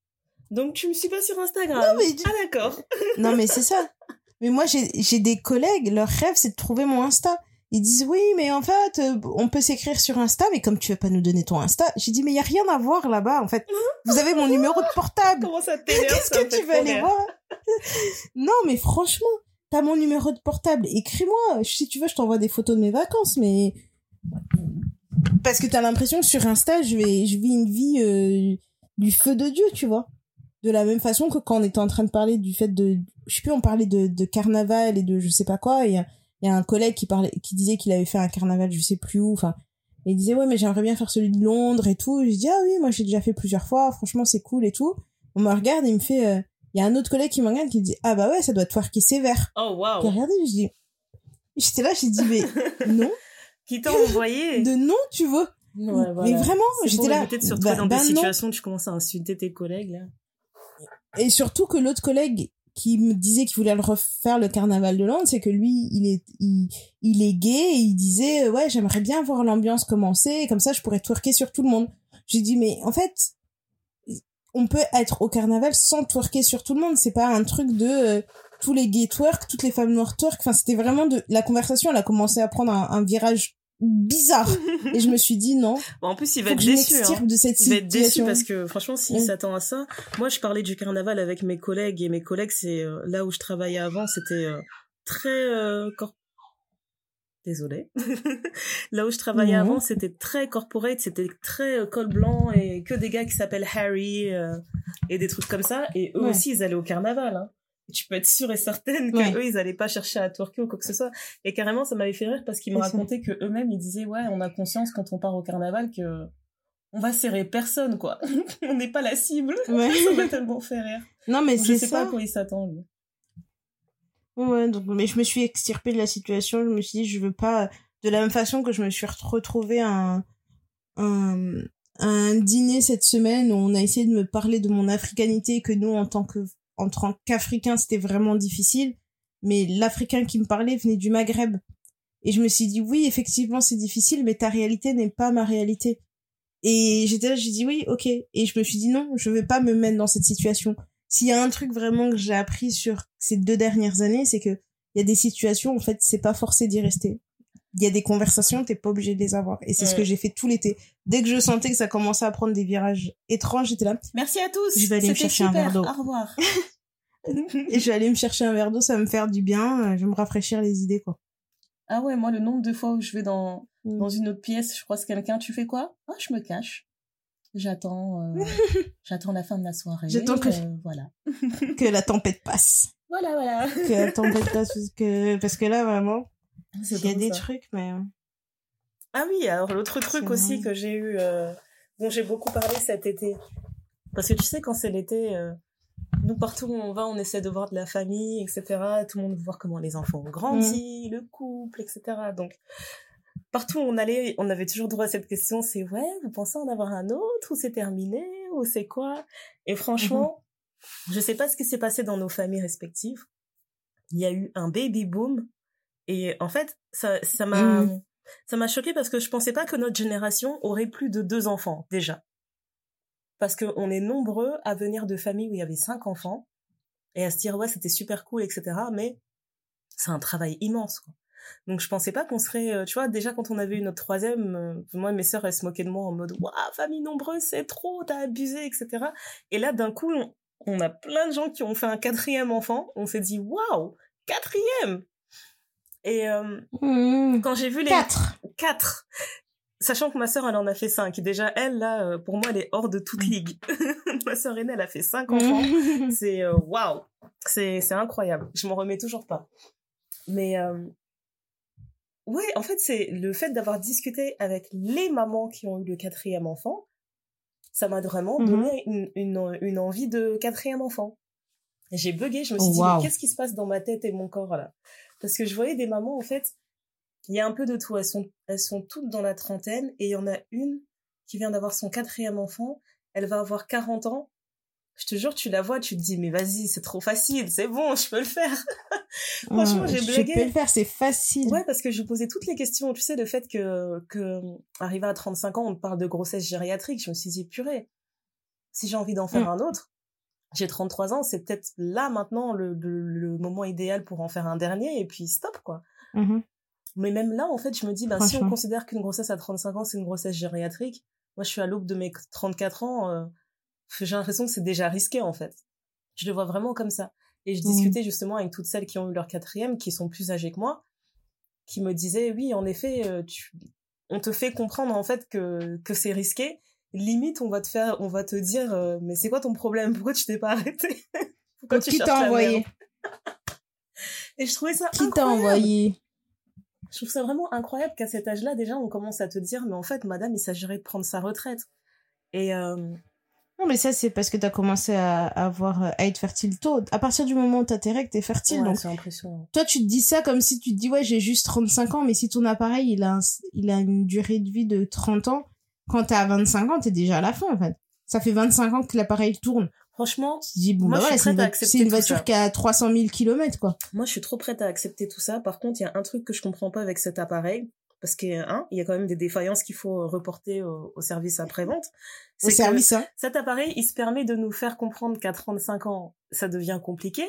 Donc, tu me suis pas sur Instagram. Non, mais- Ah, d'accord. Non, mais c'est ça. Mais moi, j'ai j'ai des collègues, leur rêve, c'est de trouver mon Insta. Ils disent, oui, mais en fait, euh, on peut s'écrire sur Insta, mais comme tu veux pas nous donner ton Insta, j'ai dit, mais il y a rien à voir là-bas, en fait. Vous avez mon numéro de portable. Comment ça Qu'est-ce que tu veux aller voir? Non, mais franchement, t'as mon numéro de portable. Écris-moi. Si tu veux, je t'envoie des photos de mes vacances, mais parce que t'as l'impression que sur Insta, je vais, je vis une vie euh, du feu de Dieu, tu vois. De la même façon que quand on était en train de parler du fait de, je sais plus, on parlait de, de carnaval et de je sais pas quoi. Et il y a- un collègue qui parlait, qui disait qu'il avait fait un carnaval, je sais plus où. Enfin, et il disait ouais, mais j'aimerais bien faire celui de Londres et tout. Et je dis ah oui, moi j'ai déjà fait plusieurs fois. Franchement, c'est cool et tout. On me regarde et il me fait, euh, il y a un autre collègue qui me regarde qui me dit ah bah ouais, ça doit te twerker sévère. Oh, waouh. regardé, je dis, j'étais là, j'ai dit mais non, Qui t'a envoyé? De non, tu. Ouais, Mais vraiment, j'étais là. de se retrouver bah- dans bah des situations où tu commences à insulter tes collègues, là. Et surtout que l'autre collègue qui me disait qu'il voulait refaire le carnaval de Londres, c'est que lui, il est, il, est gay et il disait, euh, ouais, j'aimerais bien voir l'ambiance commencer, et comme ça je pourrais twerker sur tout le monde. J'ai dit, mais en fait, on peut être au carnaval sans twerker sur tout le monde, c'est pas un truc de euh, tous les gays twerk, toutes les femmes noires twerk, enfin c'était vraiment de, la conversation, elle a commencé à prendre un virage bizarre. et je me suis dit non. en plus, il va être déçu. Hein. De cette il va être déçu parce que franchement, s'il s'attend à ça, moi, je parlais du carnaval avec mes collègues et mes collègues, c'est euh, là où je travaillais avant, c'était euh, très euh, désolé. là où je travaillais avant, c'était très corporate, c'était très col blanc et que des gars qui s'appellent Harry et des trucs comme ça. Et eux aussi, ils allaient au carnaval. Hein tu peux être sûre et certaine que eux ils allaient pas chercher à twerker ou quoi que ce soit. Et carrément ça m'avait fait rire parce qu'ils me racontaient que eux-mêmes ils disaient ouais on a conscience quand on part au carnaval que on va serrer personne quoi. On n'est pas la cible. Ouais. ça m'a tellement fait rire. Non mais c'est ça je sais pas à quoi il s'attend lui ouais donc mais je me suis extirpée de la situation. Je me suis dit je veux pas de la même façon que je me suis retrouvée un un un dîner cette semaine où on a essayé de me parler de mon africanité que nous en tant que en tant qu'Africain, c'était vraiment difficile. Mais l'Africain qui me parlait venait du Maghreb. Et je me suis dit, oui, effectivement, c'est difficile, mais ta réalité n'est pas ma réalité. Et j'étais là, j'ai dit oui, ok. Et je me suis dit non, je vais pas me mettre dans cette situation. S'il y a un truc vraiment que j'ai appris sur ces deux dernières années, c'est que il y a des situations, en fait, c'est pas forcé d'y rester il y a des conversations, t'es pas obligé de les avoir. Et c'est ce que j'ai fait tout l'été. Dès que je sentais que ça commençait à prendre des virages étranges, j'étais là. Merci à tous. Je vais aller me chercher un verre d'eau. Au revoir. et je vais aller me chercher un verre d'eau, ça va me faire du bien. Euh, je vais me rafraîchir les idées, quoi. Ah ouais, moi, le nombre de fois où je vais dans, mm. dans une autre pièce, je croise quelqu'un, tu fais quoi? Ah, je me cache. J'attends, euh, j'attends la fin de la soirée. J'attends que, euh, voilà. que la tempête passe. Voilà, voilà. que la tempête passe, parce que, parce que là, vraiment, il y a des trucs, mais. Euh. Ah oui, alors l'autre truc aussi que j'ai eu, euh, dont j'ai beaucoup parlé cet été. Parce que tu sais, quand c'est l'été, euh, nous, partout où on va, on essaie de voir de la famille, etc. Tout le monde veut voir comment les enfants ont grandi, mm. le couple, etc. Donc, partout où on allait, on avait toujours droit à cette question, c'est ouais, vous pensez en avoir un autre, ou c'est terminé, ou c'est quoi? Et franchement, je mm-hmm. je sais pas ce qui s'est passé dans nos familles respectives. Il y a eu un baby boom et en fait, ça, ça m'a, mmh. ça m'a choqué parce que je pensais pas que notre génération aurait plus de deux enfants, déjà. Parce qu'on est nombreux à venir de familles où il y avait cinq enfants et à se dire, ouais, c'était super cool, etc. Mais c'est un travail immense, quoi. Donc je pensais pas qu'on serait, euh, tu vois, déjà quand on avait eu notre troisième, euh, moi mes sœurs elles se moquaient de moi en mode, waouh, famille nombreuse, c'est trop, t'as abusé, etc. Et là d'un coup, on, on, a plein de gens qui ont fait un quatrième enfant, on s'est dit, waouh, quatrième, et euh, mmh. quand j'ai vu les quatre, quatre, sachant que ma sœur elle en a fait cinq. Déjà elle là, euh, pour moi elle est hors de toute mmh. ligue. ma sœur aînée elle a fait cinq enfants. c'est euh, waouh, c'est c'est incroyable. Je m'en remets toujours pas. Mais euh, ouais, en fait c'est le fait d'avoir discuté avec les mamans qui ont eu le quatrième enfant, ça m'a vraiment mmh. donné une, une, une envie de quatrième enfant. J'ai bugué, je me suis dit mais qu'est-ce qui se passe dans ma tête et mon corps là? Parce que je voyais des mamans, en fait, il y a un peu de tout. Elles sont, elles sont toutes dans la trentaine et il y en a une qui vient d'avoir son quatrième enfant. Elle va avoir 40 ans. Je te jure, tu la vois, tu te dis, mais vas-y, c'est trop facile, c'est bon, je peux le faire. Franchement, j'ai blagué. Je peux le faire, c'est facile. Ouais, parce que je posais toutes les questions. Tu sais, le fait que, que, arrivé à 35 ans, on te parle de grossesse gériatrique, je me suis dit, purée, si j'ai envie d'en faire mm. un autre, j'ai 33 ans, c'est peut-être là maintenant le, le, moment idéal pour en faire un dernier et puis stop quoi. Mmh Mais même là, en fait, je me dis, bah, si on considère qu'une grossesse à 35 ans, c'est une grossesse gériatrique, moi je suis à l'aube de mes 34 ans, euh, j'ai l'impression que c'est déjà risqué en fait. Je le vois vraiment comme ça. Et je mmh. discutais justement avec toutes celles qui ont eu leur quatrième, qui sont plus âgées que moi, qui me disaient, oui, en effet, euh, tu... on te fait comprendre en fait que, que c'est risqué, limite on va te faire on va te dire euh, mais c'est quoi ton problème? Pourquoi tu t'es pas arrêté pourquoi tu qui t'a envoyé? et je trouvais ça qui t'a envoyé? Je trouve ça vraiment incroyable qu'à cet âge-là déjà on commence à te dire mais en fait madame il s'agirait de prendre sa retraite et euh... non mais ça c'est parce que t'as commencé à, avoir à être fertile tôt. À partir du moment où t'as tes règles t'es fertile ouais, impressionnant. toi tu te dis ça comme si tu te dis ouais j'ai juste 35 ans mais si ton appareil il a il a une durée de vie de 30 ans quand t'es à 25 ans, t'es déjà à la fin, en fait. Ça fait 25 ans que l'appareil tourne. Franchement, tu dis, bon, bah c'est une, voiture qui a 300 000 km, quoi. Moi, je suis trop prête à accepter tout ça. Par contre, il y a un truc que je comprends pas avec cet appareil. Parce que, hein, il y a quand même des défaillances qu'il faut reporter au, service après-vente. Au service, hein. Cet appareil, il se permet de nous faire comprendre qu'à 35 ans, ça devient compliqué.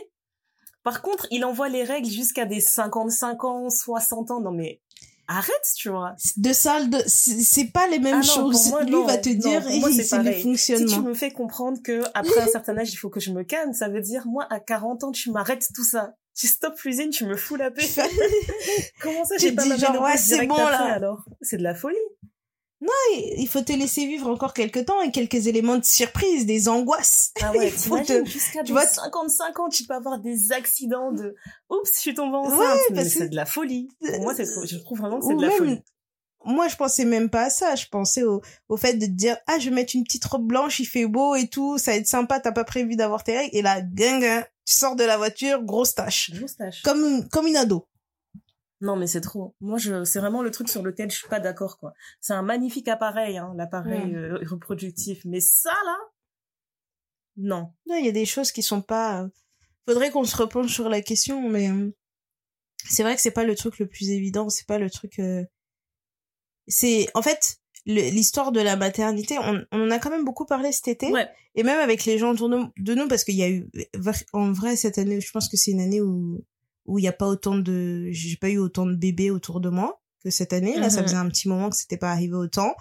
Par contre, il envoie les règles jusqu'à des 55 ans, 60 ans. Non, mais arrête, tu vois. De ça, de, c'est pas les mêmes ah choses. Lui va te dire, c'est le fonctionnement. Si tu me fais comprendre que après un certain âge, il faut que je me calme, ça veut dire, moi, à 40 ans, tu m'arrêtes tout ça. Tu stop cuisine, tu me fous la paix. Comment ça, j'ai pas ma genre, ouais, c'est bon, là. alors? C'est de la folie. Non, il faut te laisser vivre encore quelques temps et quelques éléments de surprise, des angoisses. Ah ouais, te... jusqu'à tu vois 55 ans, tu peux avoir des accidents de oups, je suis tombée enceinte, ouais, mais c'est de la folie. Pour moi, je trouve vraiment que c'est de la folie. Moi, je pensais même pas à ça. Je pensais au, au fait de te dire, ah, je vais mettre une petite robe blanche, il fait beau et tout, ça va être sympa, t'as pas prévu d'avoir tes règles. Et là, guinguin, tu sors de la voiture, grosse tâche. Grosse tâche. Comme, comme une ado. Non, mais c'est trop. Moi, je, c'est vraiment le truc sur lequel je suis pas d'accord, quoi. C'est un magnifique appareil, hein, l'appareil euh, reproductif. Mais ça, là, non. Il y a des choses qui sont pas. Euh, faudrait qu'on se repenche sur la question, mais euh, c'est vrai que c'est pas le truc le plus évident. C'est pas le truc. C'est en fait l'histoire de la maternité. On, on en a quand même beaucoup parlé cet été. Ouais. Et même avec les gens autour de nous, parce qu'il y a eu en vrai cette année. Je pense que c'est une année où où il n'y a pas autant de, j'ai pas eu autant de bébés autour de moi que cette année. Là, ça mhm. faisait un petit moment que c'était pas arrivé autant.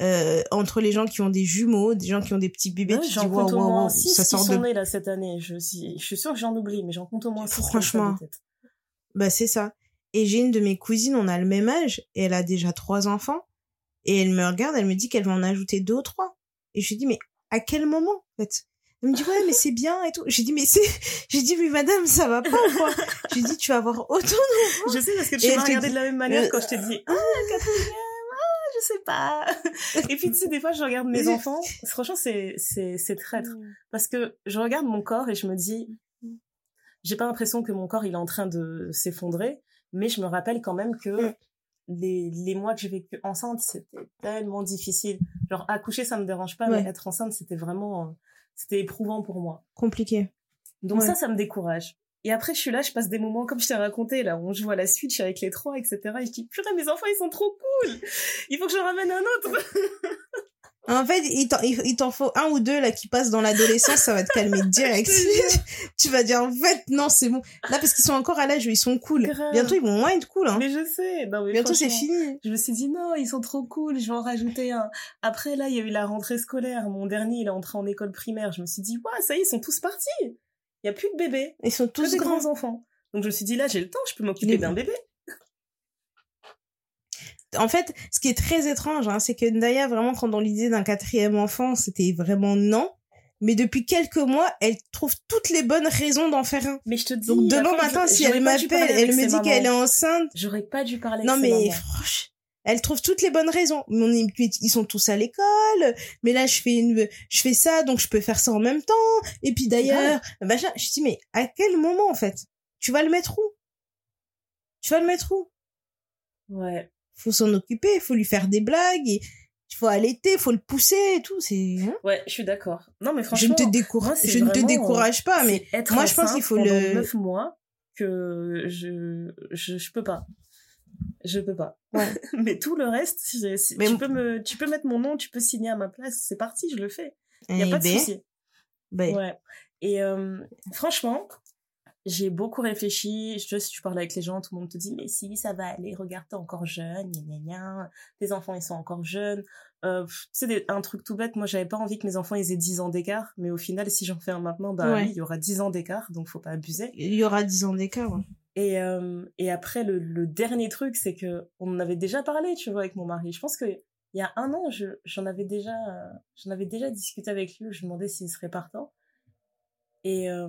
Euh, entre les gens qui ont des jumeaux, des gens qui ont des petits bébés, ouais, j'en compte au moins six ça sort qui sont nés là cette année. Je suis, je suis sûre que j'en oublie, mais j'en compte au moins six. Franchement, bah c'est ça. Et j'ai une de mes cousines, on a le même âge, et elle a déjà trois enfants, et elle me regarde, elle me dit qu'elle va en ajouter deux ou trois. Et je lui dis mais à quel moment en fait? Elle me dit ouais mais c'est bien et tout. J'ai dit mais c'est j'ai dit mais madame ça va pas quoi. J'ai dit tu vas avoir autant d'enfants. Je sais parce que tu m'as regardé de la même manière quand je te dis ah quatrième ah je sais pas. Et puis tu sais des fois je regarde mes enfants. Franchement c'est c'est c'est traître mm. parce que je regarde mon corps et je me dis j'ai pas l'impression que mon corps il est en train de s'effondrer mais je me rappelle quand même que mm. les, les mois que j'ai vécu enceinte, c'était tellement difficile. Genre, accoucher, ça me dérange pas, mais être enceinte, c'était vraiment, c'était éprouvant pour moi. Compliqué. Donc ça, ça me décourage. Et après, je suis là, je passe des moments comme je t'ai raconté, là, où on joue à la Switch avec les trois, etc. Et je dis, purée, mes enfants, ils sont trop cool! Il faut que je ramène un autre! En fait, il t'en faut un ou deux là qui passent dans l'adolescence, ça va te calmer direct. tu vas dire en fait non c'est bon. Là parce qu'ils sont encore à l'âge où ils sont cool. Bientôt ils vont moins être cool. Hein. Mais je sais. Non, mais Bientôt c'est fini. Je me suis dit non ils sont trop cool. Je vais en rajouter un. Après là il y a eu la rentrée scolaire. Mon dernier il est entré en école primaire. Je me suis dit ouais ça y est ils sont tous partis. Il y a plus de bébés. Ils sont tous grands enfants. Donc je me suis dit là j'ai le temps je peux m'occuper d'un bébé en fait, ce qui est très étrange, hein, c'est que Ndaya, vraiment, quand dans l'idée d'un quatrième enfant, c'était vraiment non. Mais depuis quelques mois, elle trouve toutes les bonnes raisons d'en faire un. Mais je te dis. Donc demain matin, si elle m'appelle, elle me dit qu'elle est enceinte. J'aurais pas dû parler. Non mais franchement, elle trouve toutes les bonnes raisons. Mon ils sont tous à l'école, mais là je fais une, je fais ça, donc je peux faire ça en même temps. Et puis d'ailleurs, machin. Je dis mais à quel moment en fait? Tu vas le mettre où? Tu vas le mettre où? Ouais faut s'en occuper, il faut lui faire des blagues, il faut allaiter, il faut le pousser et tout. C'est. Hein ouais, je suis d'accord. Non, mais franchement, je ne te décourage, je ne te décourage pas, mais moi je pense qu'il faut le. neuf mois que je, je je peux pas. Je peux pas. Ouais. mais tout le reste, mais tu peux me, tu peux mettre mon nom, tu peux signer à ma place, c'est parti, je le fais. Il y a eh pas de ben, souci. Ben. Ouais. Et euh, franchement, j'ai beaucoup réfléchi. Je sais, si tu parles avec les gens, tout le monde te dit, mais si, ça va aller, regarde, t'es encore jeune, gna, gna, gna. tes enfants, ils sont encore jeunes. Euh, tu un truc tout bête, moi, j'avais pas envie que mes enfants, ils aient 10 ans d'écart, mais au final, si j'en fais un maintenant, bah oui, il y aura 10 ans d'écart, donc faut pas abuser. Il y aura 10 ans d'écart, ouais. Et, euh, et après, le, le dernier truc, c'est que on en avait déjà parlé, tu vois, avec mon mari. Je pense que il y a un an, je, j'en avais déjà, j'en avais déjà discuté avec lui, je lui demandais s'il serait partant. Et, euh,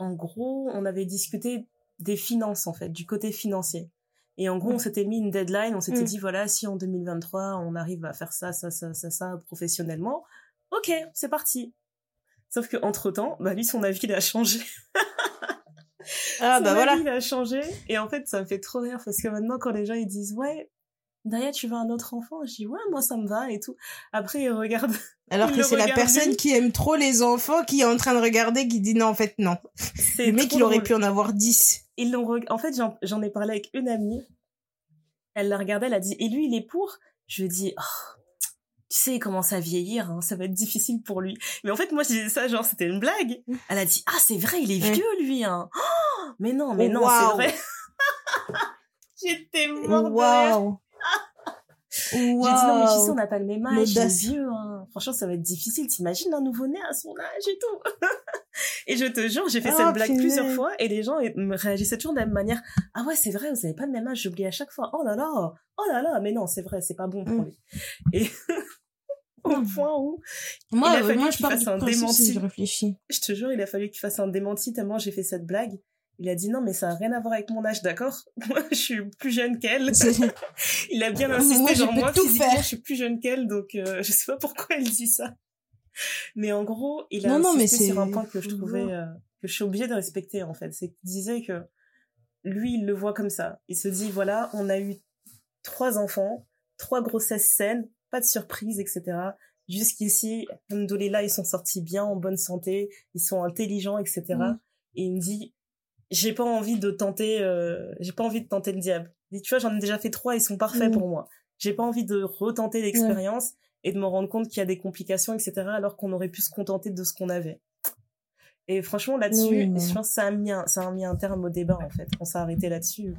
en gros, on avait discuté des finances, en fait, du côté financier. Et en gros, on s'était mis une deadline, on s'était mm. dit, voilà, si en 2023, on arrive à faire ça, ça, ça, ça, ça, professionnellement, ok, c'est parti. Sauf que entre temps, bah, lui, son avis, il a changé. ah, son bah avis, voilà. il a changé. Et en fait, ça me fait trop rire parce que maintenant, quand les gens, ils disent, ouais, D'ailleurs, tu veux un autre enfant? Je dis ouais, moi ça me va et tout. Après, il regarde. Alors que c'est la personne qui aime trop les enfants qui est en train de regarder qui dit non, en fait non. Le mec, il aurait pu en avoir dix. Ils l'ont. En fait, j'en ai parlé avec une amie. Elle l'a regardé, elle a dit et lui, il est pour? Je dit oh, tu sais, il commence à vieillir, hein, ça va être difficile pour lui. Mais en fait, moi, je disais ça, genre, c'était une blague. Elle a dit, ah, c'est vrai, il est vieux, lui, hein. Oh, mais non, mais non, c'est vrai. J'étais morte wow. J'ai dit non, mais tu sais, on n'a pas le même âge, les vieux, hein. Franchement, ça va être difficile. T'imagines un nouveau-né à son âge et tout. et je te jure, j'ai fait cette ah, blague plusieurs fois et les gens me réagissaient toujours de la même manière. Ah ouais, c'est vrai, vous avez pas le même âge, j'oublie à chaque fois. Oh là là, oh là là, mais non, c'est vrai, c'est pas bon pour mm. lui. Et au mm. point où moi, il a fallu qu'il fasse un démenti. Je réfléchis. Je te jure, il a fallu qu'il fasse un démenti tellement j'ai fait cette blague. Il a dit non, mais ça n'a rien à voir avec mon âge, d'accord? Moi, je suis plus jeune qu'elle. il a bien insisté, moi, genre moi, physiquement, je suis plus jeune qu'elle, donc euh, je sais pas pourquoi elle dit ça. Mais en gros, il a non, insisté sur un point que je trouvais euh, que je suis obligée de respecter en fait. C'est qu'il disait que lui, il le voit comme ça. Il se dit voilà, on a eu trois enfants, trois grossesses saines, pas de surprise, etc. Jusqu'ici, là, ils sont sortis bien, en bonne santé, ils sont intelligents, etc. Mm. Et il me dit j'ai pas envie de tenter euh, j'ai pas envie de tenter le diable. Tu vois j'en ai déjà fait trois ils sont parfaits mm. pour moi. J'ai pas envie de retenter l'expérience et de me rendre compte qu'il y a des complications etc alors qu'on aurait pu se contenter de ce qu'on avait. Et franchement là-dessus je pense que ça a mis un, ça a mis un terme au débat en fait. On s'est arrêté là-dessus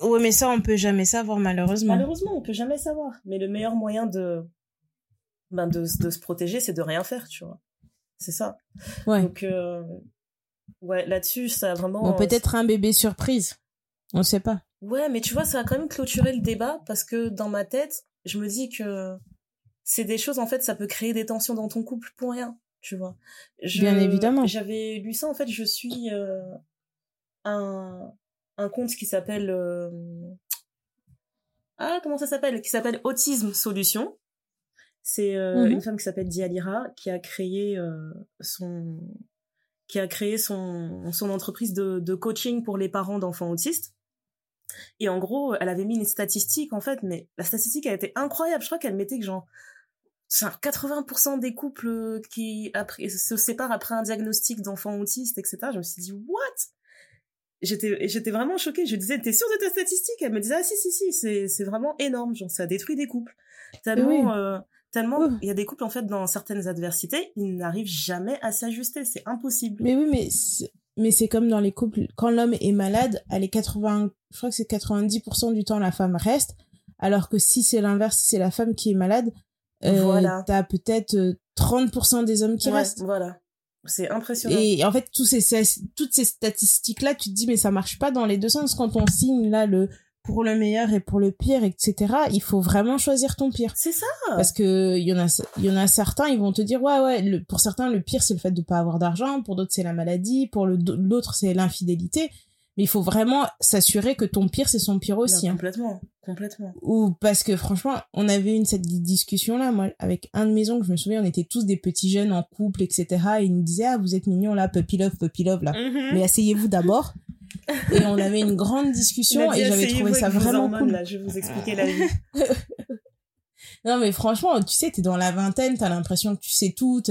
ouais mais ça on peut jamais savoir malheureusement. Malheureusement on peut jamais savoir. Mais le meilleur moyen de ben de, de se protéger c'est de rien faire tu vois. C'est ça. Ouais. donc euh, Ouais, là-dessus, ça a vraiment. Bon, peut-être un bébé surprise. On sait pas. Ouais, mais tu vois, ça a quand même clôturé le débat parce que dans ma tête, je me dis que c'est des choses, en fait, ça peut créer des tensions dans ton couple pour rien, tu vois. Bien évidemment. J'avais lu ça, en fait, je suis euh, un, un compte qui s'appelle. Euh, ah, comment ça s'appelle? Qui s'appelle Autisme Solution. C'est euh, mhm. une femme qui s'appelle Dialira qui a créé son qui a créé son, son entreprise de, de coaching pour les parents d'enfants autistes. Et en gros, elle avait mis une statistique, en fait, mais la statistique a été incroyable. Je crois qu'elle mettait que genre, 80% des couples qui après, se séparent après un diagnostic d'enfants autistes, etc. Je me suis dit, what? J'étais, j'étais vraiment choquée. Je disais, t'es sûre de ta statistique? Elle me disait, ah si, si, si, c'est, c'est vraiment énorme. Genre, ça détruit des couples. Tellement, euh, Tellement, il y a des couples, en fait, dans certaines adversités, ils n'arrivent jamais à s'ajuster. C'est impossible. Mais oui, mais mais c'est comme dans les couples. Quand l'homme est malade, elle est 80, je crois que c'est 90% du temps, la femme reste. Alors que si c'est l'inverse, si c'est la femme qui est malade, euh, voilà. t'as peut-être 30% euh, des hommes qui restent. Voilà. C'est impressionnant. Et en fait, tous ces, toutes ces statistiques-là, tu te dis, mais ça marche pas dans les deux sens. Quand on signe, là, le, pour le meilleur et pour le pire, etc. Il faut vraiment choisir ton pire. C'est ça. Parce que il y en a, il y en a certains, ils vont te dire ouais ouais. Le, pour certains, le pire c'est le fait de pas avoir d'argent. Pour d'autres, c'est la maladie. Pour l'autre, c'est l'infidélité. Mais il faut vraiment s'assurer que ton pire c'est son pire aussi. Hein. complètement, complètement. Ou parce que franchement, on avait une cette discussion là, moi avec un de mes oncles, je me souviens, on était tous des petits jeunes en couple, etc. Et il nous disait ah vous êtes mignons là, puppy love, puppy love là. Mm-hmm. Mais asseyez-vous d'abord et on avait une grande discussion et j'avais trouvé ça vraiment cool. Là, je vais vous expliquer la vie. non mais franchement, tu sais, t'es dans la vingtaine, t'as l'impression que tu sais tout,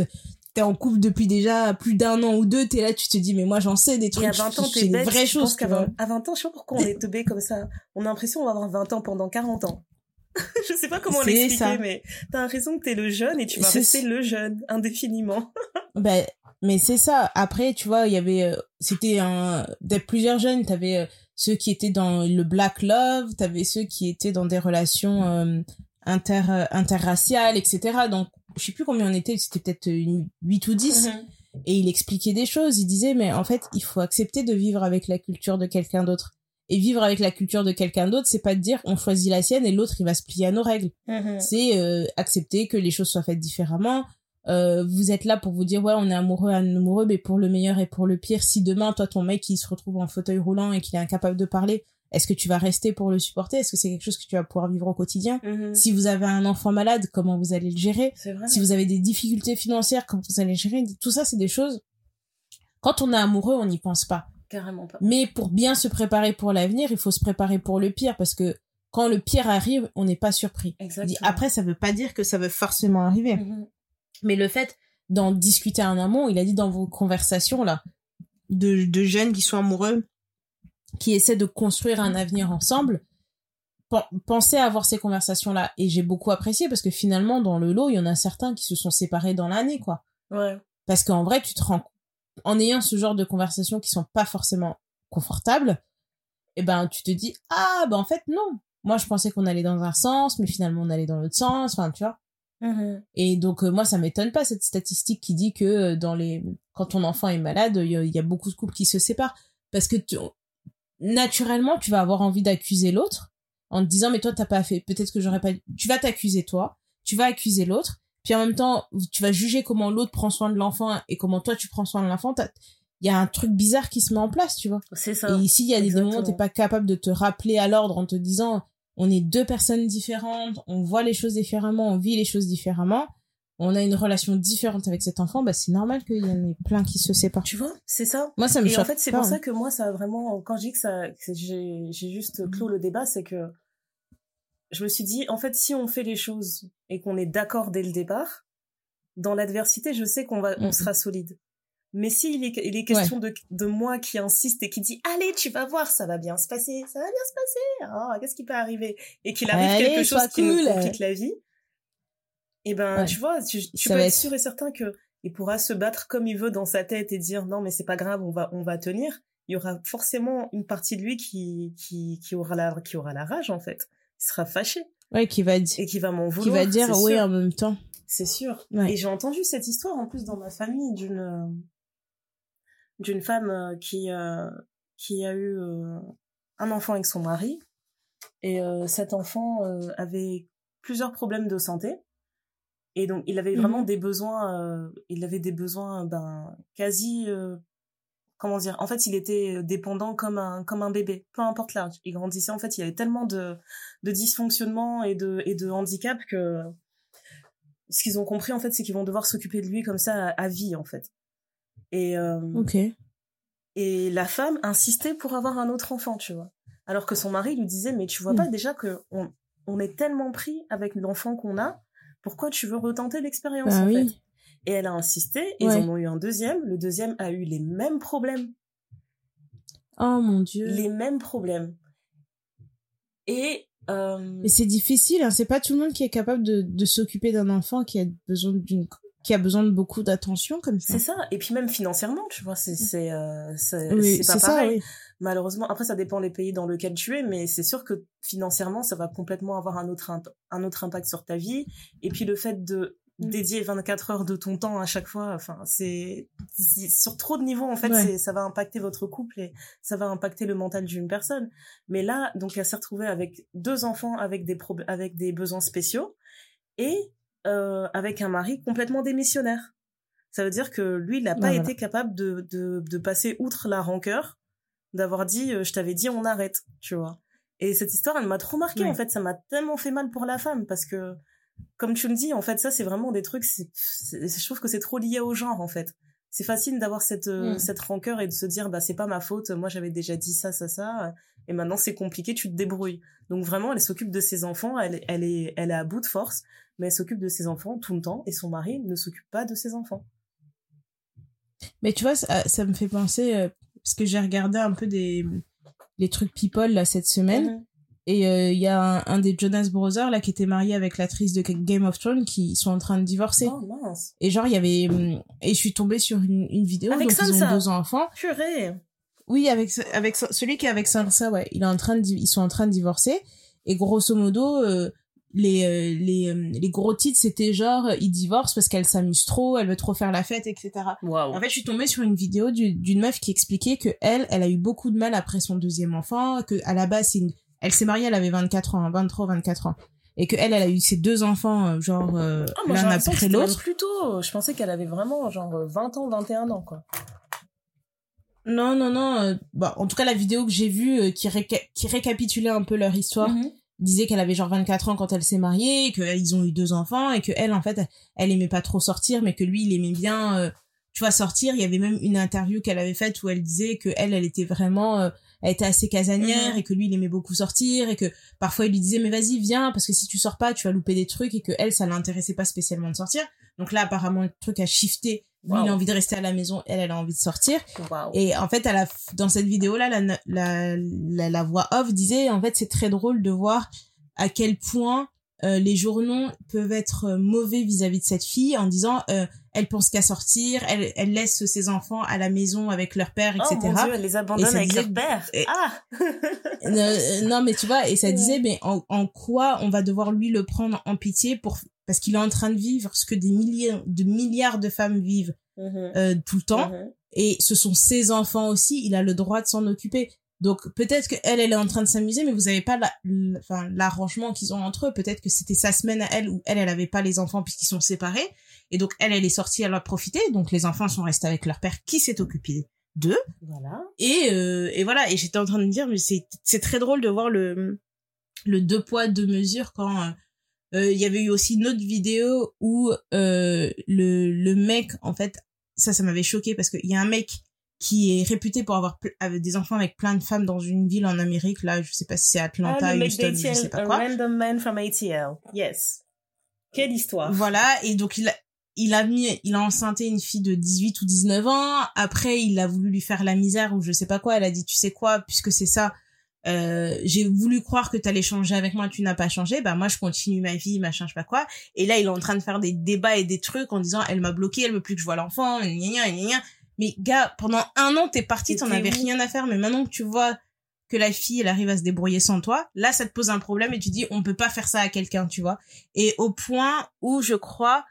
t'es en couple depuis déjà plus d'un an ou deux, t'es là, tu te dis mais moi j'en sais des trucs, et à 20 ans, t'es des vraies choses. À 20, à 20 ans, je sais pas pourquoi on est teubé comme ça. On a l'impression qu'on va avoir 20 ans pendant 40 ans. je sais pas comment l'expliquer, mais t'as l'impression que t'es le jeune et tu vas rester le jeune indéfiniment. ben mais c'est ça. Après, tu vois, il y avait, euh, c'était un, des plusieurs jeunes. T'avais avais euh, ceux qui étaient dans le black love, t'avais ceux qui étaient dans des relations euh, inter interraciales, etc. Donc, je sais plus combien on était. C'était peut-être 8 ou 10. Mm-hmm. Et il expliquait des choses. Il disait, mais en fait, il faut accepter de vivre avec la culture de quelqu'un d'autre. Et vivre avec la culture de quelqu'un d'autre, c'est pas de dire on choisit la sienne et l'autre il va se plier à nos règles. Mm-hmm. C'est accepter que les choses soient faites différemment, euh, vous êtes là pour vous dire ouais on est amoureux amoureux mais pour le meilleur et pour le pire si demain toi ton mec il se retrouve en fauteuil roulant et qu'il est incapable de parler est-ce que tu vas rester pour le supporter? Est-ce que c'est quelque chose que tu vas pouvoir vivre au quotidien? Mm-hmm. si vous avez un enfant malade comment vous allez le gérer? Si vous avez des difficultés financières comment vous allez le gérer? Tout ça c'est des choses quand on est amoureux on n'y pense pas. Carrément pas. Mais pour bien se préparer pour l'avenir il faut se préparer pour le pire parce que quand le pire arrive on n'est pas surpris. Exactement. après ça veut pas dire que ça veut forcément arriver. Mm-hmm. Mais le fait d'en discuter en amont, il a dit dans vos conversations là, de, de jeunes qui sont amoureux, qui essaient de construire un avenir ensemble, pensez à avoir ces conversations là. Et j'ai beaucoup apprécié parce que finalement, dans le lot, il y en a certains qui se sont séparés dans l'année, quoi. Ouais. Parce qu'en vrai, tu te rends en ayant ce genre de conversations qui sont pas forcément confortables, et ben tu te dis ah ben en fait non moi je pensais qu'on allait dans un sens mais finalement on allait dans l'autre sens enfin tu vois Mhm. et donc euh, moi ça m'étonne pas cette statistique qui dit que euh, dans les quand ton enfant est malade il y, a- il y a beaucoup de couples qui se séparent parce que tu- naturellement tu vas avoir envie d'accuser l'autre en te disant mais toi t'as pas fait peut-être que j'aurais pas tu vas t'accuser toi tu vas accuser l'autre puis en même temps tu vas juger comment l'autre prend soin de l'enfant et comment toi tu prends soin de l'enfant il y a un truc bizarre qui se met en place tu vois C'est ça. et ici, il y a des moments où t'es pas capable de te rappeler à l'ordre en te disant, on est deux personnes différentes, on voit les choses différemment, on vit les choses différemment, on a une relation différente avec cet enfant, bah c'est normal qu'il y en ait plein qui se séparent. Tu vois, c'est ça. Moi, ça me Et en fait, c'est pour hein. ça que moi, ça a vraiment, quand je dis que ça, j'ai juste clos le débat, c'est que je me suis dit, en fait, si on fait les choses et qu'on est d'accord dès le départ, dans l'adversité, je sais qu'on va, on Mhm. sera solide. Mais s'il est, il est question de, de moi qui insiste et qui dit, allez, tu vas voir, ça va bien se passer, ça va bien se passer, oh, qu'est-ce qui peut arriver? Et qu'il arrive Allez, quelque chose qui cool. complique la vie, et ben, Ouais. tu vois, tu, tu peux être être- sûr et certain que il pourra se battre comme il veut dans sa tête et dire non mais c'est pas grave on va on va tenir il y aura forcément une partie de lui qui qui qui aura la qui aura la rage en fait il sera fâché Ouais, qui va, et qui va m'en qui vouloir va dire oui sûr. en même temps. c'est sûr Ouais. et j'ai entendu cette histoire en plus dans ma famille d'une d'une femme euh, qui euh, qui a eu euh, un enfant avec son mari. Et cet enfant avait plusieurs problèmes de santé. Et donc il avait vraiment Mhm. des besoins euh, il avait des besoins ben quasi euh, comment dire en fait il était dépendant comme un comme un bébé peu importe l'âge. Il grandissait en fait il y avait tellement de de dysfonctionnements et de et de handicap que ce qu'ils ont compris en fait c'est qu'ils vont devoir s'occuper de lui comme ça à, à vie en fait et euh, et la femme insistait pour avoir un autre enfant, tu vois. Alors que son mari lui disait, mais tu vois Mm. pas déjà que on, on est tellement pris avec l'enfant qu'on a, pourquoi tu veux retenter l'expérience Bah en oui. fait? Et elle a insisté, et Ouais. ils en ont eu un deuxième. Le deuxième a eu les mêmes problèmes, Oh mon dieu. les mêmes problèmes. Et euh, Mais c'est difficile, hein. c'est pas tout le monde qui est capable de, de s'occuper d'un enfant qui a besoin d'une qui a besoin de beaucoup d'attention comme ça. c'est ça. Et puis même financièrement, tu vois, c'est c'est euh, c'est Oui, c'est pas ça, pareil. oui. Malheureusement, après ça dépend des pays dans lesquels tu es, mais c'est sûr que financièrement ça va complètement avoir un autre un autre impact sur ta vie. Et puis le fait de Mm. dédier 24 heures de ton temps à chaque fois, enfin c'est sur trop de niveaux en fait, Ouais. ça va impacter votre couple et ça va impacter le mental d'une personne. Mais là, donc elle s'est retrouvée avec deux enfants avec des avec des besoins spéciaux et euh, avec un mari complètement démissionnaire. Ça veut dire que lui, il n'a pas été capable de, de, de passer outre la rancœur, d'avoir dit euh, je t'avais dit on arrête, tu vois. Et cette histoire, elle m'a trop marqué Ouais. en fait, ça m'a tellement fait mal pour la femme parce que comme tu le dis, en fait, ça c'est vraiment des trucs, je trouve que c'est trop lié au genre en fait. C'est facile d'avoir cette euh, cette rancœur et de se dire bah c'est pas ma faute, moi j'avais déjà dit ça ça ça et maintenant c'est compliqué, tu te débrouilles. Donc vraiment, elle s'occupe de ses enfants, elle elle est elle est à bout de force, mais elle s'occupe de ses enfants tout le temps et son mari ne s'occupe pas de ses enfants. Mais tu vois, ça, ça me fait penser, euh, parce que j'ai regardé un peu des les trucs people là cette semaine, Mhm. et euh, il y a un, un des Jonas Brothers là qui était marié avec l'actrice de Game of Thrones qui sont en train de divorcer. Oh mince. Et genre il y avait hum, et je suis tombée sur une, une vidéo Avec donc ils Sansa. ont deux enfants. Purée. Oui, avec avec ce- celui qui est avec Sansa, ouais, il est en train de ils sont en train de divorcer et grosso modo euh, les euh, les euh, les gros titres c'était genre euh, ils divorcent parce qu'elle s'amuse trop, elle veut trop faire la fête, etc. En fait, je suis tombée sur une vidéo du- d'une meuf qui expliquait que elle, elle a eu beaucoup de mal après son deuxième enfant, que à la base, une... elle s'est mariée, elle avait 24 ans, 23, 24 ans, et que elle, elle a eu ses deux enfants, genre euh, Ah, l'un après l'autre. plus tôt. Je pensais qu'elle avait vraiment genre 20 ans, 21 ans quoi. Non, non, non. euh, bah, en tout cas, la vidéo que j'ai vue euh, qui, réca- qui récapitulait un peu leur histoire Mhm. Disait qu'elle avait genre 24 ans quand elle s'est mariée, qu'ils ont eu deux enfants, et que elle, en fait, elle, aimait pas trop sortir, mais que lui, il aimait bien, euh, tu vois, sortir. Il y avait même une interview qu'elle avait faite où elle disait que elle, elle était vraiment, euh, elle était assez casanière, Mhm. et que lui, il aimait beaucoup sortir, et que parfois il lui disait, mais vas-y, viens, parce que si tu sors pas, tu vas louper des trucs, et que elle, ça l'intéressait pas spécialement de sortir. Donc là, apparemment, le truc a shifté. Lui, Wow. il a envie de rester à la maison, elle, elle a envie de sortir. Waouh. Et en fait, à la, dans cette vidéo-là, la, la, la, la voix off disait, en fait, c'est très drôle de voir à quel point euh, les journaux peuvent être euh, mauvais vis-à-vis de cette fille en disant euh, elle pense qu'à sortir, elle, elle laisse ses enfants à la maison avec leur père, etc. Oh mon Dieu, elle les abandonne avec leur père. Ah Non, mais tu vois, et ça disait, mais en, en quoi on va devoir lui le prendre en pitié pour parce qu'il est en train de vivre ce que des milliers de milliards de femmes vivent Mhm. euh, tout le temps, Mhm. et ce sont ses enfants aussi, il a le droit de s'en occuper. Donc peut-être que elle, elle est en train de s'amuser, mais vous avez pas la, enfin l'arrangement qu'ils ont entre eux. Peut-être que c'était sa semaine à elle où elle, elle avait pas les enfants puisqu'ils sont séparés, et donc elle, elle est sortie, elle a profité. Donc les enfants sont restés avec leur père qui s'est occupé d'eux. Voilà. Et euh, et voilà. Et j'étais en train de me dire, mais c'est c'est très drôle de voir le le deux poids deux mesures quand euh, euh, il y avait eu aussi une autre vidéo où euh, le le mec en fait ça ça m'avait choqué parce qu'il y a un mec qui est réputé pour avoir des enfants avec plein de femmes dans une ville en Amérique là je sais pas si c'est Atlanta ah, Houston je sais pas a quoi random man from ATL. Yes. Quelle histoire. Voilà, et donc il a, il a mis, il a enceinté une fille de 18 ou 19 ans. Après, il a voulu lui faire la misère ou je sais pas quoi. Elle a dit, tu sais quoi, puisque c'est ça, euh, j'ai voulu croire que t'allais changer avec moi, tu n'as pas changé. Bah moi, je continue ma vie, machin, je sais pas quoi. Et là, il est en train de faire des débats et des trucs en disant, elle m'a bloqué, elle veut plus que je vois l'enfant. Mais gars, pendant un an, t'es parti, t'en avais rien à faire. Mais maintenant que tu vois que la fille, elle arrive à se débrouiller sans toi, là, ça te pose un problème et tu dis, on peut pas faire ça à quelqu'un, tu vois. Et au point où je crois,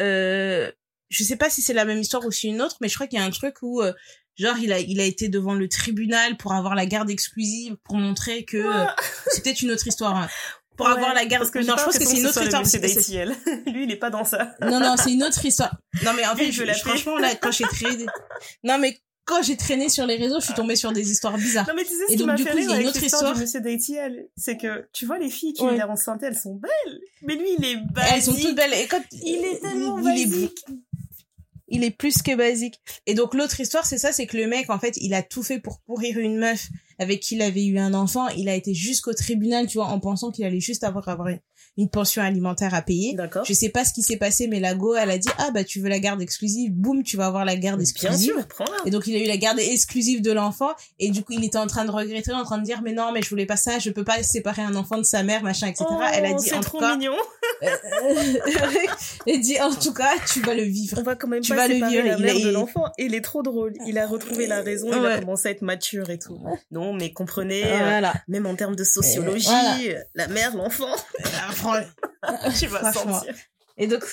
euh, je sais pas si c'est la même histoire ou si une autre, mais je crois qu'il y a un truc où, euh, genre, il a, il a été devant le tribunal pour avoir la garde exclusive, pour montrer que euh, c'est peut-être une autre histoire. hein. Pour Ouais, avoir la garde, parce que non, je pense que c'est une autre histoire. C'est d'ATL. Lui, il est pas dans ça. non, non, c'est une autre histoire. Non, mais en fait, je je, l'appelle. franchement, là, quand j'ai traîné, non, mais quand j'ai traîné sur les réseaux, je suis tombée sur des histoires bizarres. Non, mais tu sais, ce Et donc, du coup, il y a une autre histoire. du monsieur d'ATL, c'est que, tu vois, les filles qui Ouais. ont l'air enceintes, elles sont belles. Mais lui, il est basique. Elles sont toutes belles. Et quand Il est tellement il est-. il est plus que basique. Et donc l'autre histoire, c'est ça, c'est que le mec, en fait, il a tout fait pour pourrir une meuf avec qui il avait eu un enfant. Il a été jusqu'au tribunal, tu vois, en pensant qu'il allait juste avoir, avoir une, pension alimentaire à payer. D'accord. Je sais pas ce qui s'est passé, mais la go, elle a dit, ah bah tu veux la garde exclusive, boum, tu vas avoir la garde Bien exclusive. sûr, prends-la. Et donc il a eu la garde exclusive de l'enfant et du coup il était en train de regretter, en train de dire mais non mais je voulais pas ça, je peux pas séparer un enfant de sa mère machin etc. Oh, Elle a dit c'est en trop tout cas, mignon. elle dit en tout cas tu vas le vivre. On va quand même Tu pas vas le violer, la il mère est- de l'enfant. Et il est trop drôle. Il a retrouvé la raison. Il a commencé à être mature et tout. Non, mais comprenez, euh, Voilà. même en termes de sociologie, Voilà. la mère, l'enfant, Tu vas sentir. Et donc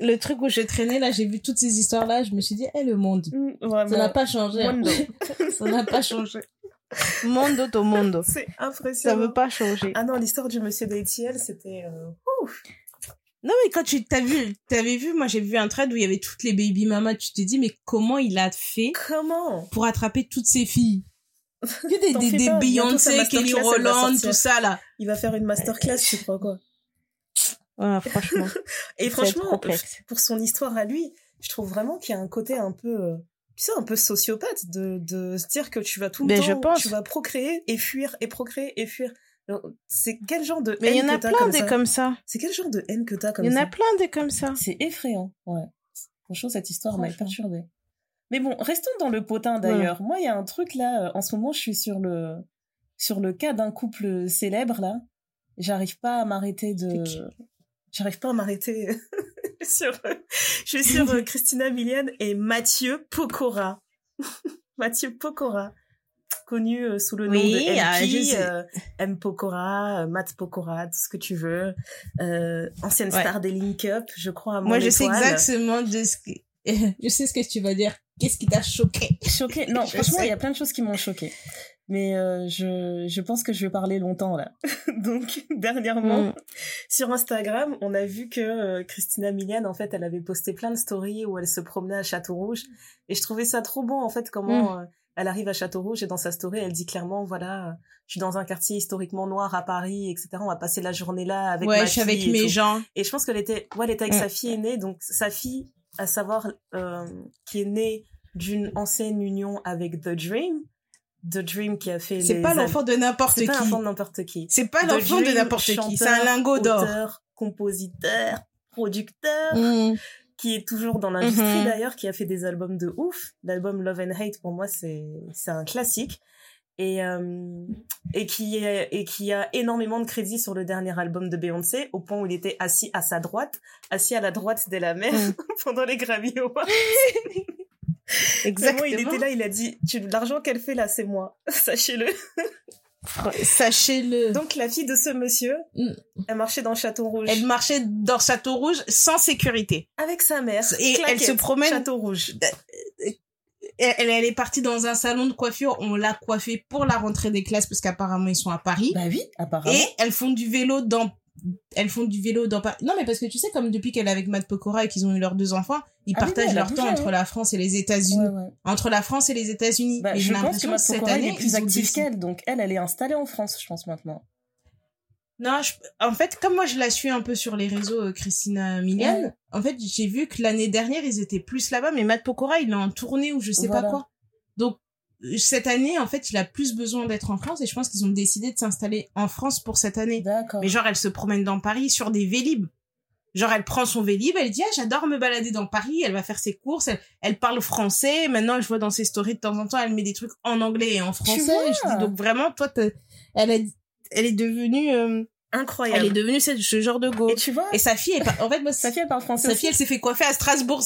le truc où je traînais là, j'ai vu toutes ces histoires là, je me suis dit eh le monde, Mm, ça n'a pas changé. Mondo. ça n'a pas changé. Mondo to mondo. C'est Ça impressionnant. veut pas changer. Ah non, l'histoire du monsieur d'ATL, c'était... euh, ouf. Non mais quand tu t'as vu, t'avais vu, moi j'ai vu un thread où il y avait toutes les baby mamas, tu te dis mais comment il a fait Comment? pour attraper toutes ces filles? Que des, des, des Beyoncé, Kelly sortir. tout ça là. Il va faire une masterclass, tu crois quoi Ouais, franchement. Et Ça franchement, pour son histoire à lui, je trouve vraiment qu'il y a un côté un peu, euh, tu sais, un peu sociopathe de, de se dire que tu vas tout le Ben, temps, je pense. tu vas procréer et fuir et procréer et fuir. C'est quel genre de Mais il y en a plein comme des ça? comme ça. C'est quel genre de haine que t'as comme Il y en ça? a plein des comme ça. C'est effrayant, ouais. Franchement, cette histoire m'a perturbée. Mais bon, restons dans le potin d'ailleurs. Moi, il y a un truc là, euh, en ce moment, je suis sur le, sur le cas d'un couple célèbre là. J'arrive pas à m'arrêter de. J'arrive pas à m'arrêter sur. je suis sur euh, Christina Milian et Mathieu Pokora. Mathieu Pokora. Connu euh, sous le nom Oui, de ah, MP, sais. euh, M. Pokora, euh, Matt Pokora, tout ce que tu veux. Euh, ancienne Ouais. star des Link Up, je crois à mon Moi je sais exactement de ce que je sais ce que tu vas dire. Qu'est-ce qui t'a choqué? Choqué? Non, Je franchement, il y a plein de choses qui m'ont choqué. Mais euh, je, je pense que je vais parler longtemps là. Donc, dernièrement, Mm. sur Instagram, on a vu que euh, Christina Milian, en fait, elle avait posté plein de stories où elle se promenait à Château-Rouge. Et je trouvais ça trop bon, en fait, comment Mm. euh, elle arrive à Château-Rouge et dans sa story, elle dit clairement, voilà, euh, je suis dans un quartier historiquement noir à Paris, etc. On va passer la journée là avec Ouais, ma je suis avec et mes tout. gens. Et je pense qu'elle était, ouais, elle était avec Mm. sa fille aînée, donc sa fille, à savoir, euh, qui est née d'une ancienne union avec The Dream. The Dream qui a fait C'est pas l'enfant de n'importe C'est pas qui. l'enfant de n'importe qui. C'est pas The l'enfant de n'importe qui. C'est un chanteur, lingot d'or. Auteur, compositeur, producteur, Mm. qui est toujours dans l'industrie Mhm. d'ailleurs, qui a fait des albums de ouf. L'album Love and Hate, pour moi, c'est, c'est un classique. et euh, et qui est, et qui a énormément de crédits sur le dernier album de Beyoncé au point où il était assis à sa droite, assis à la droite de la mère Mm. pendant les Grammy Awards. Exactement. Il était là, il a dit, tu, l'argent qu'elle fait là, c'est moi. Sachez-le. Sachez-le. Donc la fille de ce monsieur, Mm. elle marchait dans le Château Rouge Elle marchait dans Château Rouge sans sécurité. avec sa mère. Et elle se promène- Château Rouge. Elle, elle- elle est partie dans un salon de coiffure. On l'a coiffée pour la rentrée des classes parce qu'apparemment ils sont à Paris. Bah oui, apparemment. Et elles font du vélo dans elles font du vélo dans Paris. Non mais parce que tu sais comme depuis qu'elle est avec Matt Pokora et qu'ils ont eu leurs deux enfants, ils Ah partagent oui, leur temps entre la France et les États-Unis. Ouais, ouais. Entre la France et les États-Unis. Bah, Et je j'ai pense que Matt cette Pokora, année est plus décidé- qu'elle, donc elle, elle est installée en France, je pense maintenant. Non, je- en fait, comme moi je la suis un peu sur les réseaux, euh, Christina Milian, Ouais. en fait, j'ai vu que l'année dernière, ils étaient plus là-bas, mais Matt Pokora, il est en tournée ou je sais Voilà. pas quoi. Donc, cette année, en fait, il a plus besoin d'être en France et je pense qu'ils ont décidé de s'installer en France pour cette année. D'accord. Mais genre, elle se promène dans Paris sur des vélib. Genre, elle prend son vélib, elle dit, ah, j'adore me balader dans Paris, elle va faire ses courses, elle, elle parle français. Maintenant, je vois dans ses stories de temps en temps, elle met des trucs en anglais et en français. Et je dis, donc vraiment, toi, elle est, elle est devenue, euh, Incroyable. elle est devenue ce, ce genre de go. Et tu vois, Et sa fille, en fait, moi, sa fille, elle parle français sa aussi. fille, elle s'est fait coiffer à Strasbourg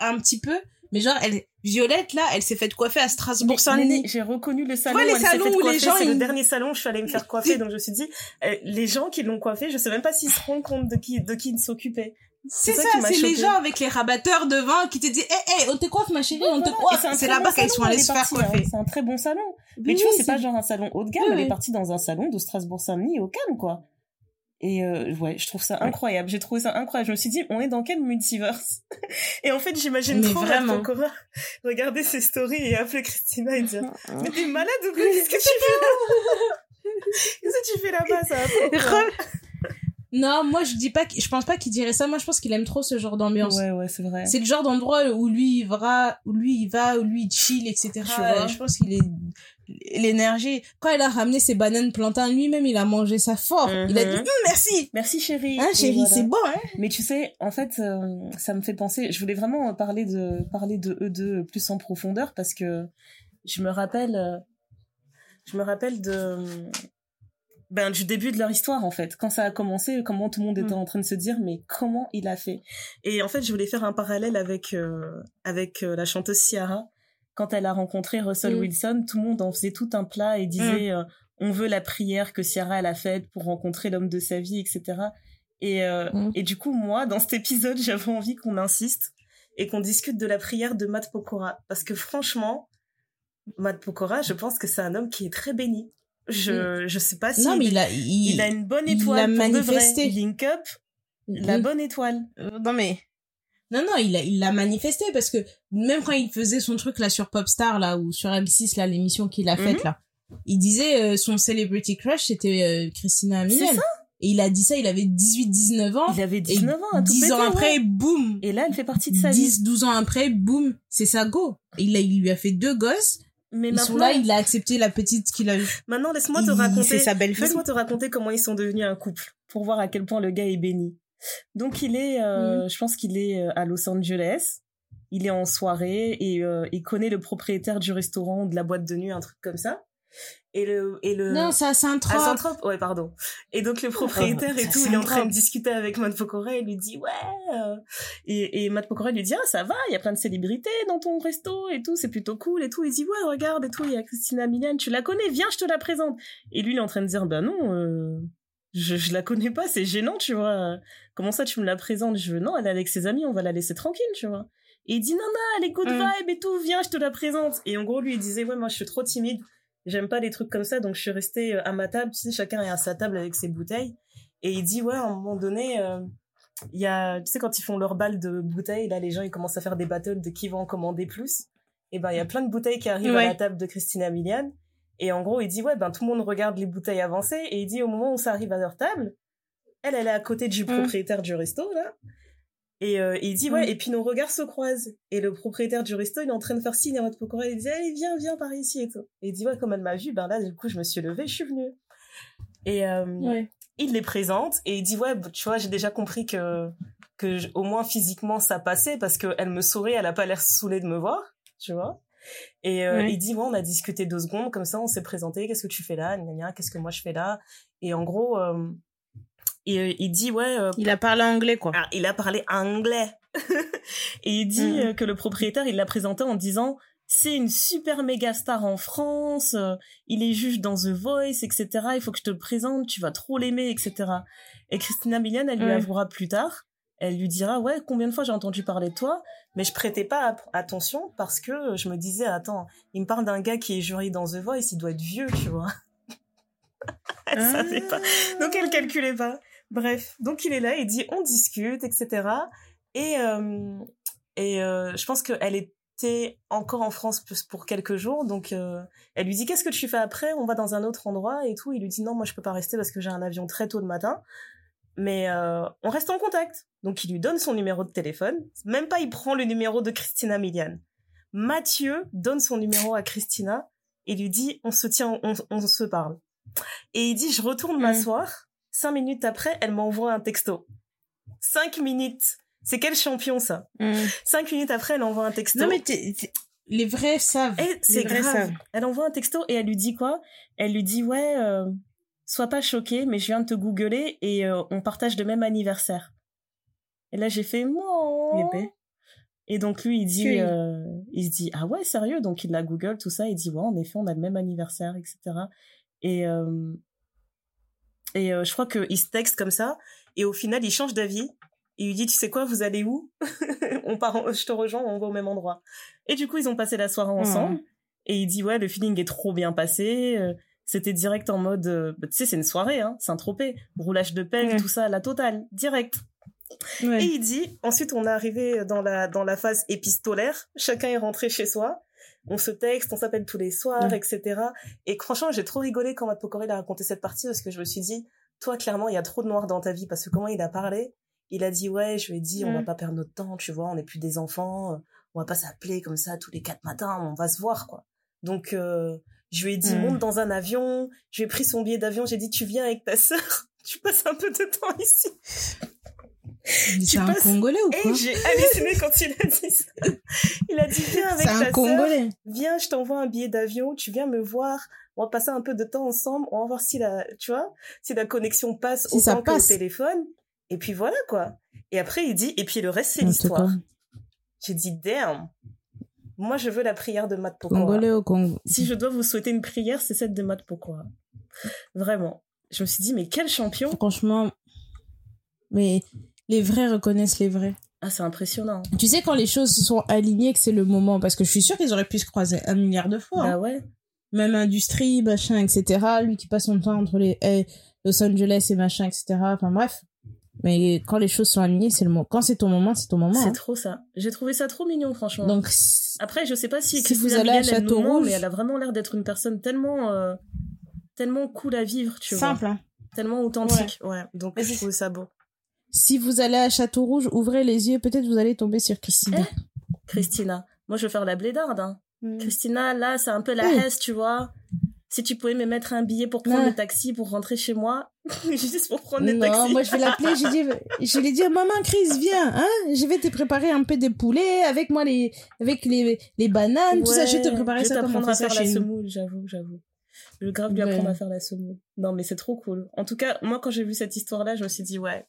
un petit peu, mais genre, elle, Violette, là, elle s'est fait coiffer à Strasbourg Saint-Denis. J'ai reconnu le salon. Ouais, les elle salons fait où les gens, C'est le dernier salon où je suis allée me faire coiffer, donc je me suis dit, euh, les gens qui l'ont coiffée, je sais même pas s'ils se rendent compte de qui, de qui ils s'occupaient. C'est ça c'est les gens avec les rabatteurs devant qui te disent, hé, hé, on te coiffe, ma chérie, on te coiffe. C'est là-bas qu'elles sont allées se faire hein. coiffer. C'est un très bon salon. Mais Oui, tu vois, c'est pas genre un salon haut de gamme, elle est partie dans un salon de Strasbourg-Saint-Denis au calme, quoi. Et euh, ouais, je trouve ça incroyable. J'ai trouvé ça incroyable. Je me suis dit, on est dans quel multiverse Et en fait, j'imagine trop vraiment. Pokora regarder ses stories et appeler Christina et dire, mais t'es malade ou quoi? Qu'est-ce que tu fais là? Qu'est-ce que tu fais là-bas? Ça Non, moi, je dis pas, qu'- je pense pas qu'il dirait ça. Moi, je pense qu'il aime trop ce genre d'ambiance. Ouais, ouais, c'est vrai. C'est le genre d'endroit où lui il va, où lui il va, où lui il chill, etc. Tu vois. je pense qu'il est l'énergie. Quand il a ramené ses bananes plantains, lui-même il a mangé ça fort. Il a dit Mhm. Hum, merci. Merci chérie. Hein, chérie, voilà. c'est bon. Hein Mais tu sais, en fait, euh, ça me fait penser. Je voulais vraiment parler de parler de eux deux plus en profondeur parce que je me rappelle, euh, je me rappelle de ben du début de leur histoire en fait. Quand ça a commencé, comment tout le monde était Mm. en train de se dire mais comment il a fait? Et en fait, je voulais faire un parallèle avec euh, avec euh, la chanteuse Ciara quand elle a rencontré Russell Mm. Wilson. Tout le monde en faisait tout un plat et disait euh, on veut la prière que Ciara elle a faite pour rencontrer l'homme de sa vie, etc. Et, euh, Mm. et du coup, moi, dans cet épisode, j'avais envie qu'on insiste et qu'on discute de la prière de Matt Pokora. Parce que franchement, Matt Pokora, je pense que c'est un homme qui est très béni. Je, je sais pas si Non, mais il, il a, il, il a une bonne il étoile de vrai. manifesté. Link Up, la Mm. bonne étoile. Euh, Non mais non non il a il l'a manifesté parce que même quand il faisait son truc là sur Popstar là ou sur M6 là l'émission qu'il a faite Mhm. là il disait euh, son celebrity crush c'était euh, Christina Milian ça. et il a dit ça il avait 18 19 ans Il avait et 19 ans, à tout 10 ans péter, après ouais. boum Et là, elle fait partie de sa vie. 10 12 ans après boum c'est sa go il a il lui a fait deux gosses Mais ils sont maintenant, là il a accepté la petite qu'il a eu maintenant laisse-moi te raconter. sa belle Laisse-moi te raconter comment ils sont devenus un couple pour voir à quel point le gars est béni. Donc il est, euh, Mhm. je pense qu'il est euh, à Los Angeles. Il est en soirée et euh, il connaît le propriétaire du restaurant ou de la boîte de nuit, un truc comme ça. Et le et le non c'est un ouais pardon. Et donc le propriétaire et ça, tout il est en train de discuter avec Matt Pokora et lui dit ouais euh, et, et Matt Pokora lui dit ah ça va il y a plein de célébrités dans ton resto et tout c'est plutôt cool et tout. Il dit ouais regarde et tout il y a Christina Milian tu la connais viens je te la présente. Et lui il est en train de dire bah non euh, je, je la connais pas c'est gênant tu vois. Comment ça tu me la présentes? Je veux non elle est avec ses amis on va la laisser tranquille tu vois. Et il dit non non elle est good Mm. vibe et tout viens je te la présente. Et en gros lui il disait ouais moi je suis trop timide j'aime pas les trucs comme ça, donc je suis restée euh, à ma table, tu sais, chacun est à sa table avec ses bouteilles. Et il dit, ouais, à un moment donné, euh, il y a, tu sais, quand ils font leur balle de bouteilles, là, les gens, ils commencent à faire des battles de qui va en commander plus. Et ben, il y a plein de bouteilles qui arrivent Ouais. à la table de Christina Milian. Et en gros, il dit, ouais, ben, tout le monde regarde les bouteilles avancer. Et il dit, au moment où ça arrive à leur table, elle, elle est à côté du propriétaire du resto, là. Et euh, il dit, ouais, Mm. et puis nos regards se croisent. Et le propriétaire du resto, il est en train de faire signe à votre Pokora. Il dit, allez, viens, viens par ici et tout. Et il dit, ouais, comme elle m'a vu, ben là, du coup, je me suis levée, je suis venue. Et euh, ouais il les présente et il dit, ouais, tu vois, j'ai déjà compris que, que au moins physiquement ça passait parce qu'elle me sourit, elle a pas l'air saoulée de me voir, tu vois. Et euh, il dit, ouais, on a discuté deux secondes, comme ça, on s'est présenté, qu'est-ce que tu fais là, qu'est-ce que moi je fais là. Et en gros, euh, et, il dit, ouais. il a parlé anglais, quoi. Ah, il a parlé anglais. et il dit mm. que le propriétaire, il l'a présenté en disant, c'est une super méga star en France, euh, il est juge dans The Voice, etc. Il faut que je te le présente, tu vas trop l'aimer, etc. Et Christina Milian, elle lui avouera plus tard, elle lui dira, ouais, combien de fois j'ai entendu parler de toi, mais je prêtais pas attention parce que je me disais, attends, il me parle d'un gars qui est jury dans The Voice, il doit être vieux, tu vois. elle savait pas. Donc elle calculait pas. Bref, donc il est là, il dit, on discute, etc. Et, euh, et euh, je pense qu'elle est encore en France pour quelques jours, donc euh, elle lui dit qu'est-ce que tu fais après? On va dans un autre endroit et tout. Il lui dit non, moi je peux pas rester parce que j'ai un avion très tôt le matin, mais euh, on reste en contact. Donc il lui donne son numéro de téléphone. Même pas, il prend le numéro de Christina Milian. Mathieu donne son numéro à Christina et lui dit on se tient, on, se parle. Et il dit je retourne m'asseoir. Cinq minutes après, elle m'envoie un texto. Cinq minutes c'est quel champion ça mm. Cinq minutes après, elle envoie un texto. Non mais les vrais savent. C'est grave. Elle envoie un texto et elle lui dit quoi? Elle lui dit ouais, euh, sois pas choqué, mais je viens de te googler et euh, on partage le même anniversaire. Et là j'ai fait moi. Et donc lui il dit, euh, il se dit ah ouais sérieux? Donc il la google tout ça il dit ouais en effet on a le même anniversaire etc. Et et je crois qu'il se texte comme ça et au final il change d'avis il lui dit, tu sais quoi, vous allez où? On part, je te rejoins, on va au même endroit. Et du coup, ils ont passé la soirée ensemble. Et il dit, ouais, le feeling est trop bien passé. Euh, c'était direct en mode, euh, bah, tu sais, c'est une soirée, hein, c'est un tropé. Roulage de pelle, tout ça, la totale, direct. Et il dit, ensuite, on est arrivé dans la, dans la phase épistolaire. Chacun est rentré chez soi. On se texte, on s'appelle tous les soirs, etc. Et franchement, j'ai trop rigolé quand Matt Pokora a raconté cette partie parce que je me suis dit, toi, clairement, il y a trop de noir dans ta vie parce que comment il a parlé, il a dit ouais je lui ai dit on va mm. pas perdre notre temps tu vois on n'est plus des enfants on va pas s'appeler comme ça tous les quatre matins on va se voir quoi donc euh, je lui ai dit mm. monte dans un avion je lui ai pris son billet d'avion j'ai dit tu viens avec ta sœur tu passes un peu de temps ici c'est un Congolais ou quoi Et j'ai halluciné quand il a dit ça. Il a dit viens avec ta Congolais. viens, je t'envoie un billet d'avion, tu viens me voir, on va passer un peu de temps ensemble, on va voir si la, tu vois, si la connexion passe si autant ça passe. que le téléphone. Et puis voilà, quoi. Et après, il dit, et puis le reste, c'est l'histoire. J'ai dit, damn. Moi, je veux la prière de Matt Pokora. Congolais au Congo. Si je dois vous souhaiter une prière, c'est celle de Matt Pokora. Vraiment. Je me suis dit, mais quel champion. Franchement, mais les vrais reconnaissent les vrais. Ah, c'est impressionnant. Tu sais, quand les choses sont alignées, que c'est le moment, parce que je suis sûre qu'ils auraient pu se croiser un milliard de fois. Hein. ouais. Même industrie, machin, etc. Lui qui passe son temps entre les eh, Los Angeles et machin, etc. Enfin bref. Mais quand les choses sont alignées, c'est le moment. Quand c'est ton moment, c'est ton moment. C'est hein. trop ça. J'ai trouvé ça trop mignon, franchement. Donc après, je sais pas si, si vous allez à Château Rouge, mais elle a vraiment l'air d'être une personne tellement, euh, tellement cool à vivre, tu vois. Simple. Hein. Tellement authentique. Ouais. Donc je trouve ça beau. Si vous allez à Château Rouge, ouvrez les yeux, peut-être vous allez tomber sur Christina. Eh, Christina. Moi, je veux faire la blédarde. Hein. Mm. Christina, là, c'est un peu la hesse, tu vois si tu pouvais me mettre un billet pour prendre le taxi pour rentrer chez moi, juste pour prendre le taxi. Non, moi je vais l'appeler, je dis, je vais dire maman Chris viens, hein, je vais te préparer un peu de poulet avec moi les avec les les bananes, tout ça, je vais te préparer je ça comme on à faire la semoule, j'avoue, j'avoue. Je vais grave lui apprendre à faire la semoule. Non mais c'est trop cool. En tout cas, moi quand j'ai vu cette histoire là, je me suis dit ouais,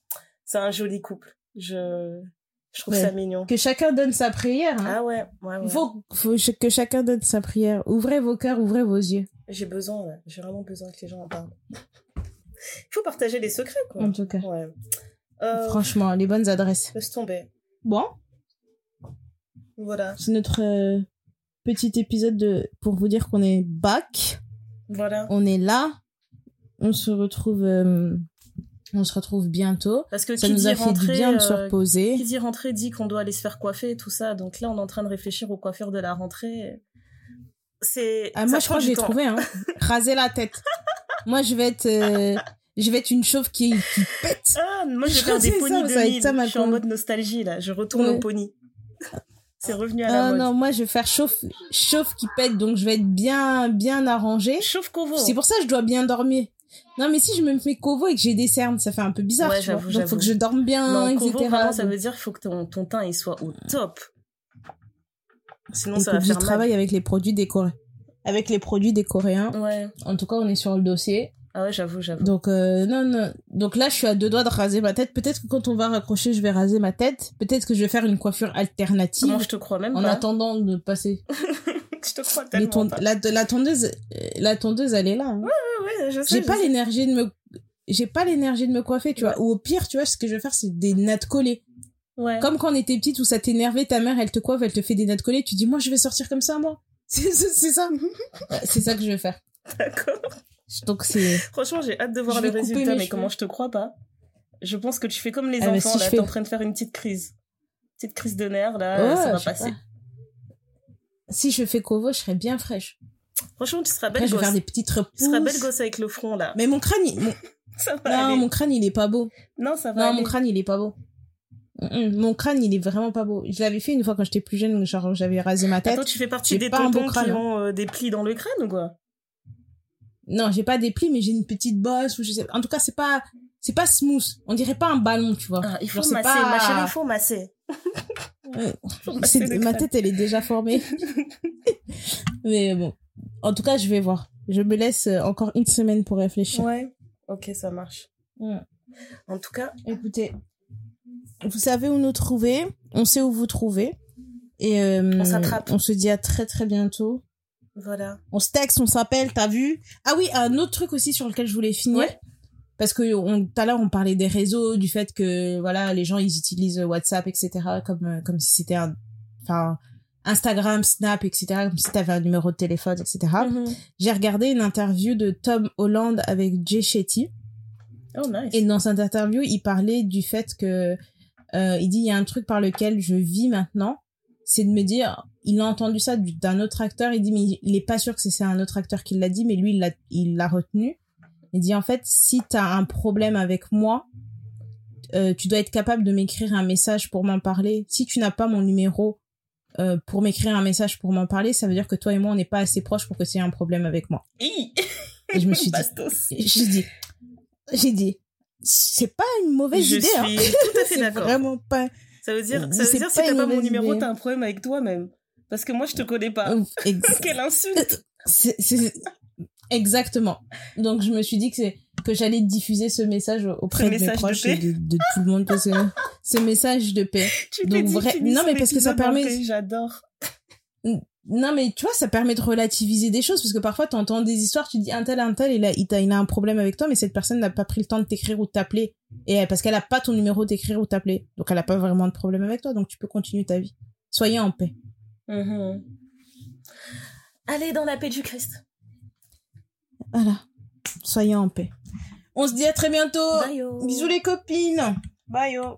c'est un joli couple. Je je trouve ça mignon. Que chacun donne sa prière. Hein. Ah ouais, ouais, ouais. Faut, faut que chacun donne sa prière. Ouvrez vos cœurs, ouvrez vos yeux. J'ai besoin, j'ai vraiment besoin que les gens en parlent. Il faut partager les secrets, quoi. En tout cas. Ouais. Euh, Franchement, les bonnes adresses. Laisse tomber. Bon. Voilà. C'est notre euh, petit épisode de pour vous dire qu'on est back. Voilà. On est là. On se retrouve. Euh, on se retrouve bientôt. Parce que ça nous a fait du bien de se reposer. Qui dit rentrer dit qu'on doit aller se faire coiffer et tout ça. Donc là, on est en train de réfléchir aux coiffures de la rentrée. C'est ah, moi je crois que j'ai trouvé hein. raser la tête. Moi je vais être euh, je vais être une chauve qui, qui pète. Ah, moi je vais faire des ponies de ça, je suis en mode nostalgie là. Je retourne au pony. C'est revenu à la ah, mode. non moi je vais faire chauve chauve qui pète donc je vais être bien bien arrangée. Chauve covo c'est pour ça que je dois bien dormir non mais si je me fais covo et que j'ai des cernes ça fait un peu bizarre ouais, tu vois. donc faut que je dorme bien non, etc covo, vraiment, ça veut dire qu'il faut que ton, ton teint il soit au top Sinon, ça va faire je mal. travaille avec les produits des Coréens. Avec les produits des Coréens. Ouais. En tout cas, on est sur le dossier. Ah ouais, j'avoue, j'avoue. Donc, euh, non, non. Donc là, je suis à deux doigts de raser ma tête. Peut-être que quand on va raccrocher, je vais raser ma tête. Peut-être que je vais faire une coiffure alternative. Comment je te crois même en pas attendant de passer. Je te crois Les tellement ton- pas. la, la tondeuse, la tondeuse, elle est là. hein. Ouais, ouais, je sais. J'ai pas l'énergie de me, j'ai pas l'énergie de me coiffer, tu vois. Ou au pire, tu vois, ce que je vais faire, c'est des nattes collées. Ouais. Comme quand on était petite où ça t'énervait, ta mère, elle te coiffe, elle te fait des nattes collées, tu dis, moi, je vais sortir comme ça, moi. C'est ça. C'est ça que je vais faire. D'accord. Donc c'est, Franchement, j'ai hâte de voir Je le résultat, mais cheveux. comment je te crois pas? Je pense que tu fais comme les Ah, enfants, si là, t'es fais- en train de faire une petite crise. Petite crise de nerfs, là, ça va passer. pas. Si je fais Kovo, je serais bien fraîche. Franchement, tu seras Après, belle je vais gosse. faire des petites repousses. Tu seras belle gosse avec le front, là. Mais mon crâne, il... mon- Ça va non, aller. mon crâne, il est pas beau. Non, ça va Non, aller. mon crâne, il est pas beau. Mon crâne, il est vraiment pas beau. Je l'avais fait une fois quand j'étais plus jeune, genre j'avais rasé ma tête. Attends, tu fais partie des tontons qui crâne, ont euh, des plis dans le crâne ou quoi? Non, j'ai pas des plis, mais j'ai une petite bosse ou je sais. En tout cas, c'est pas, c'est pas smooth. On dirait pas un ballon, tu vois. ah, Il faut Genre, masser, pas- ma chérie, il faut masser. Ma tête, elle est déjà formée. mais bon. En tout cas, je vais voir. Je me laisse euh, encore une semaine pour réfléchir. Ouais. Ok, ça marche. En tout cas, Écoutez, vous savez où nous trouver. On sait où vous trouver. Et euh, On s'attrape. On se dit à très très bientôt. voilà. On se texte, on s'appelle, t'as vu? Ah oui, un autre truc aussi sur lequel je voulais finir. Ouais. Parce que tout à l'heure on parlait des réseaux, du fait que voilà les gens ils utilisent WhatsApp etc comme euh, comme si c'était un enfin Instagram, Snap etc comme si t'avais un numéro de téléphone etc. Mhm. J'ai regardé une interview de Tom Holland avec Jay Shetty Oh, nice. et dans cette interview il parlait du fait que euh, il dit il y a un truc par lequel je vis maintenant c'est de me dire il a entendu ça du- d'un autre acteur il dit mais il est pas sûr que c'est un autre acteur qui l'a dit mais lui il l'a il l'a retenu il dit en fait si t'as un problème avec moi euh, tu dois être capable de m'écrire un message pour m'en parler si tu n'as pas mon numéro euh, pour m'écrire un message pour m'en parler ça veut dire que toi et moi on n'est pas assez proches pour que tu aies un problème avec moi et je me suis dit j'ai dit j'ai dit c'est pas une mauvaise Je idée hein. suis tout à fait c'est d'accord. vraiment pas Ça veut dire, ça veut dire si pas t'as une pas mon numéro, t'as un problème avec toi-même. Parce que moi, je te connais pas. Quelle insulte c'est- exactement. Donc je me suis dit que c'est que j'allais diffuser ce message auprès Ce de mes message de proches et de, de tout le monde parce que ce message de paix. Tu Donc, vrai- non, mais parce que ça permet- J'adore. non mais tu vois ça permet de relativiser des choses parce que parfois t'entends des histoires tu dis un tel un tel il a il, t'a- il a un problème avec toi mais cette personne n'a pas pris le temps de t'écrire ou de t'appeler. Et elle- parce qu'elle a pas ton numéro d'écrire ou t'appeler. Donc elle a pas vraiment de problème avec toi donc tu peux continuer ta vie. Soyez en paix. Mhm. Allez dans la paix du Christ. Voilà soyez en paix on se dit à très bientôt Bye. bisous les copines Bye. oh.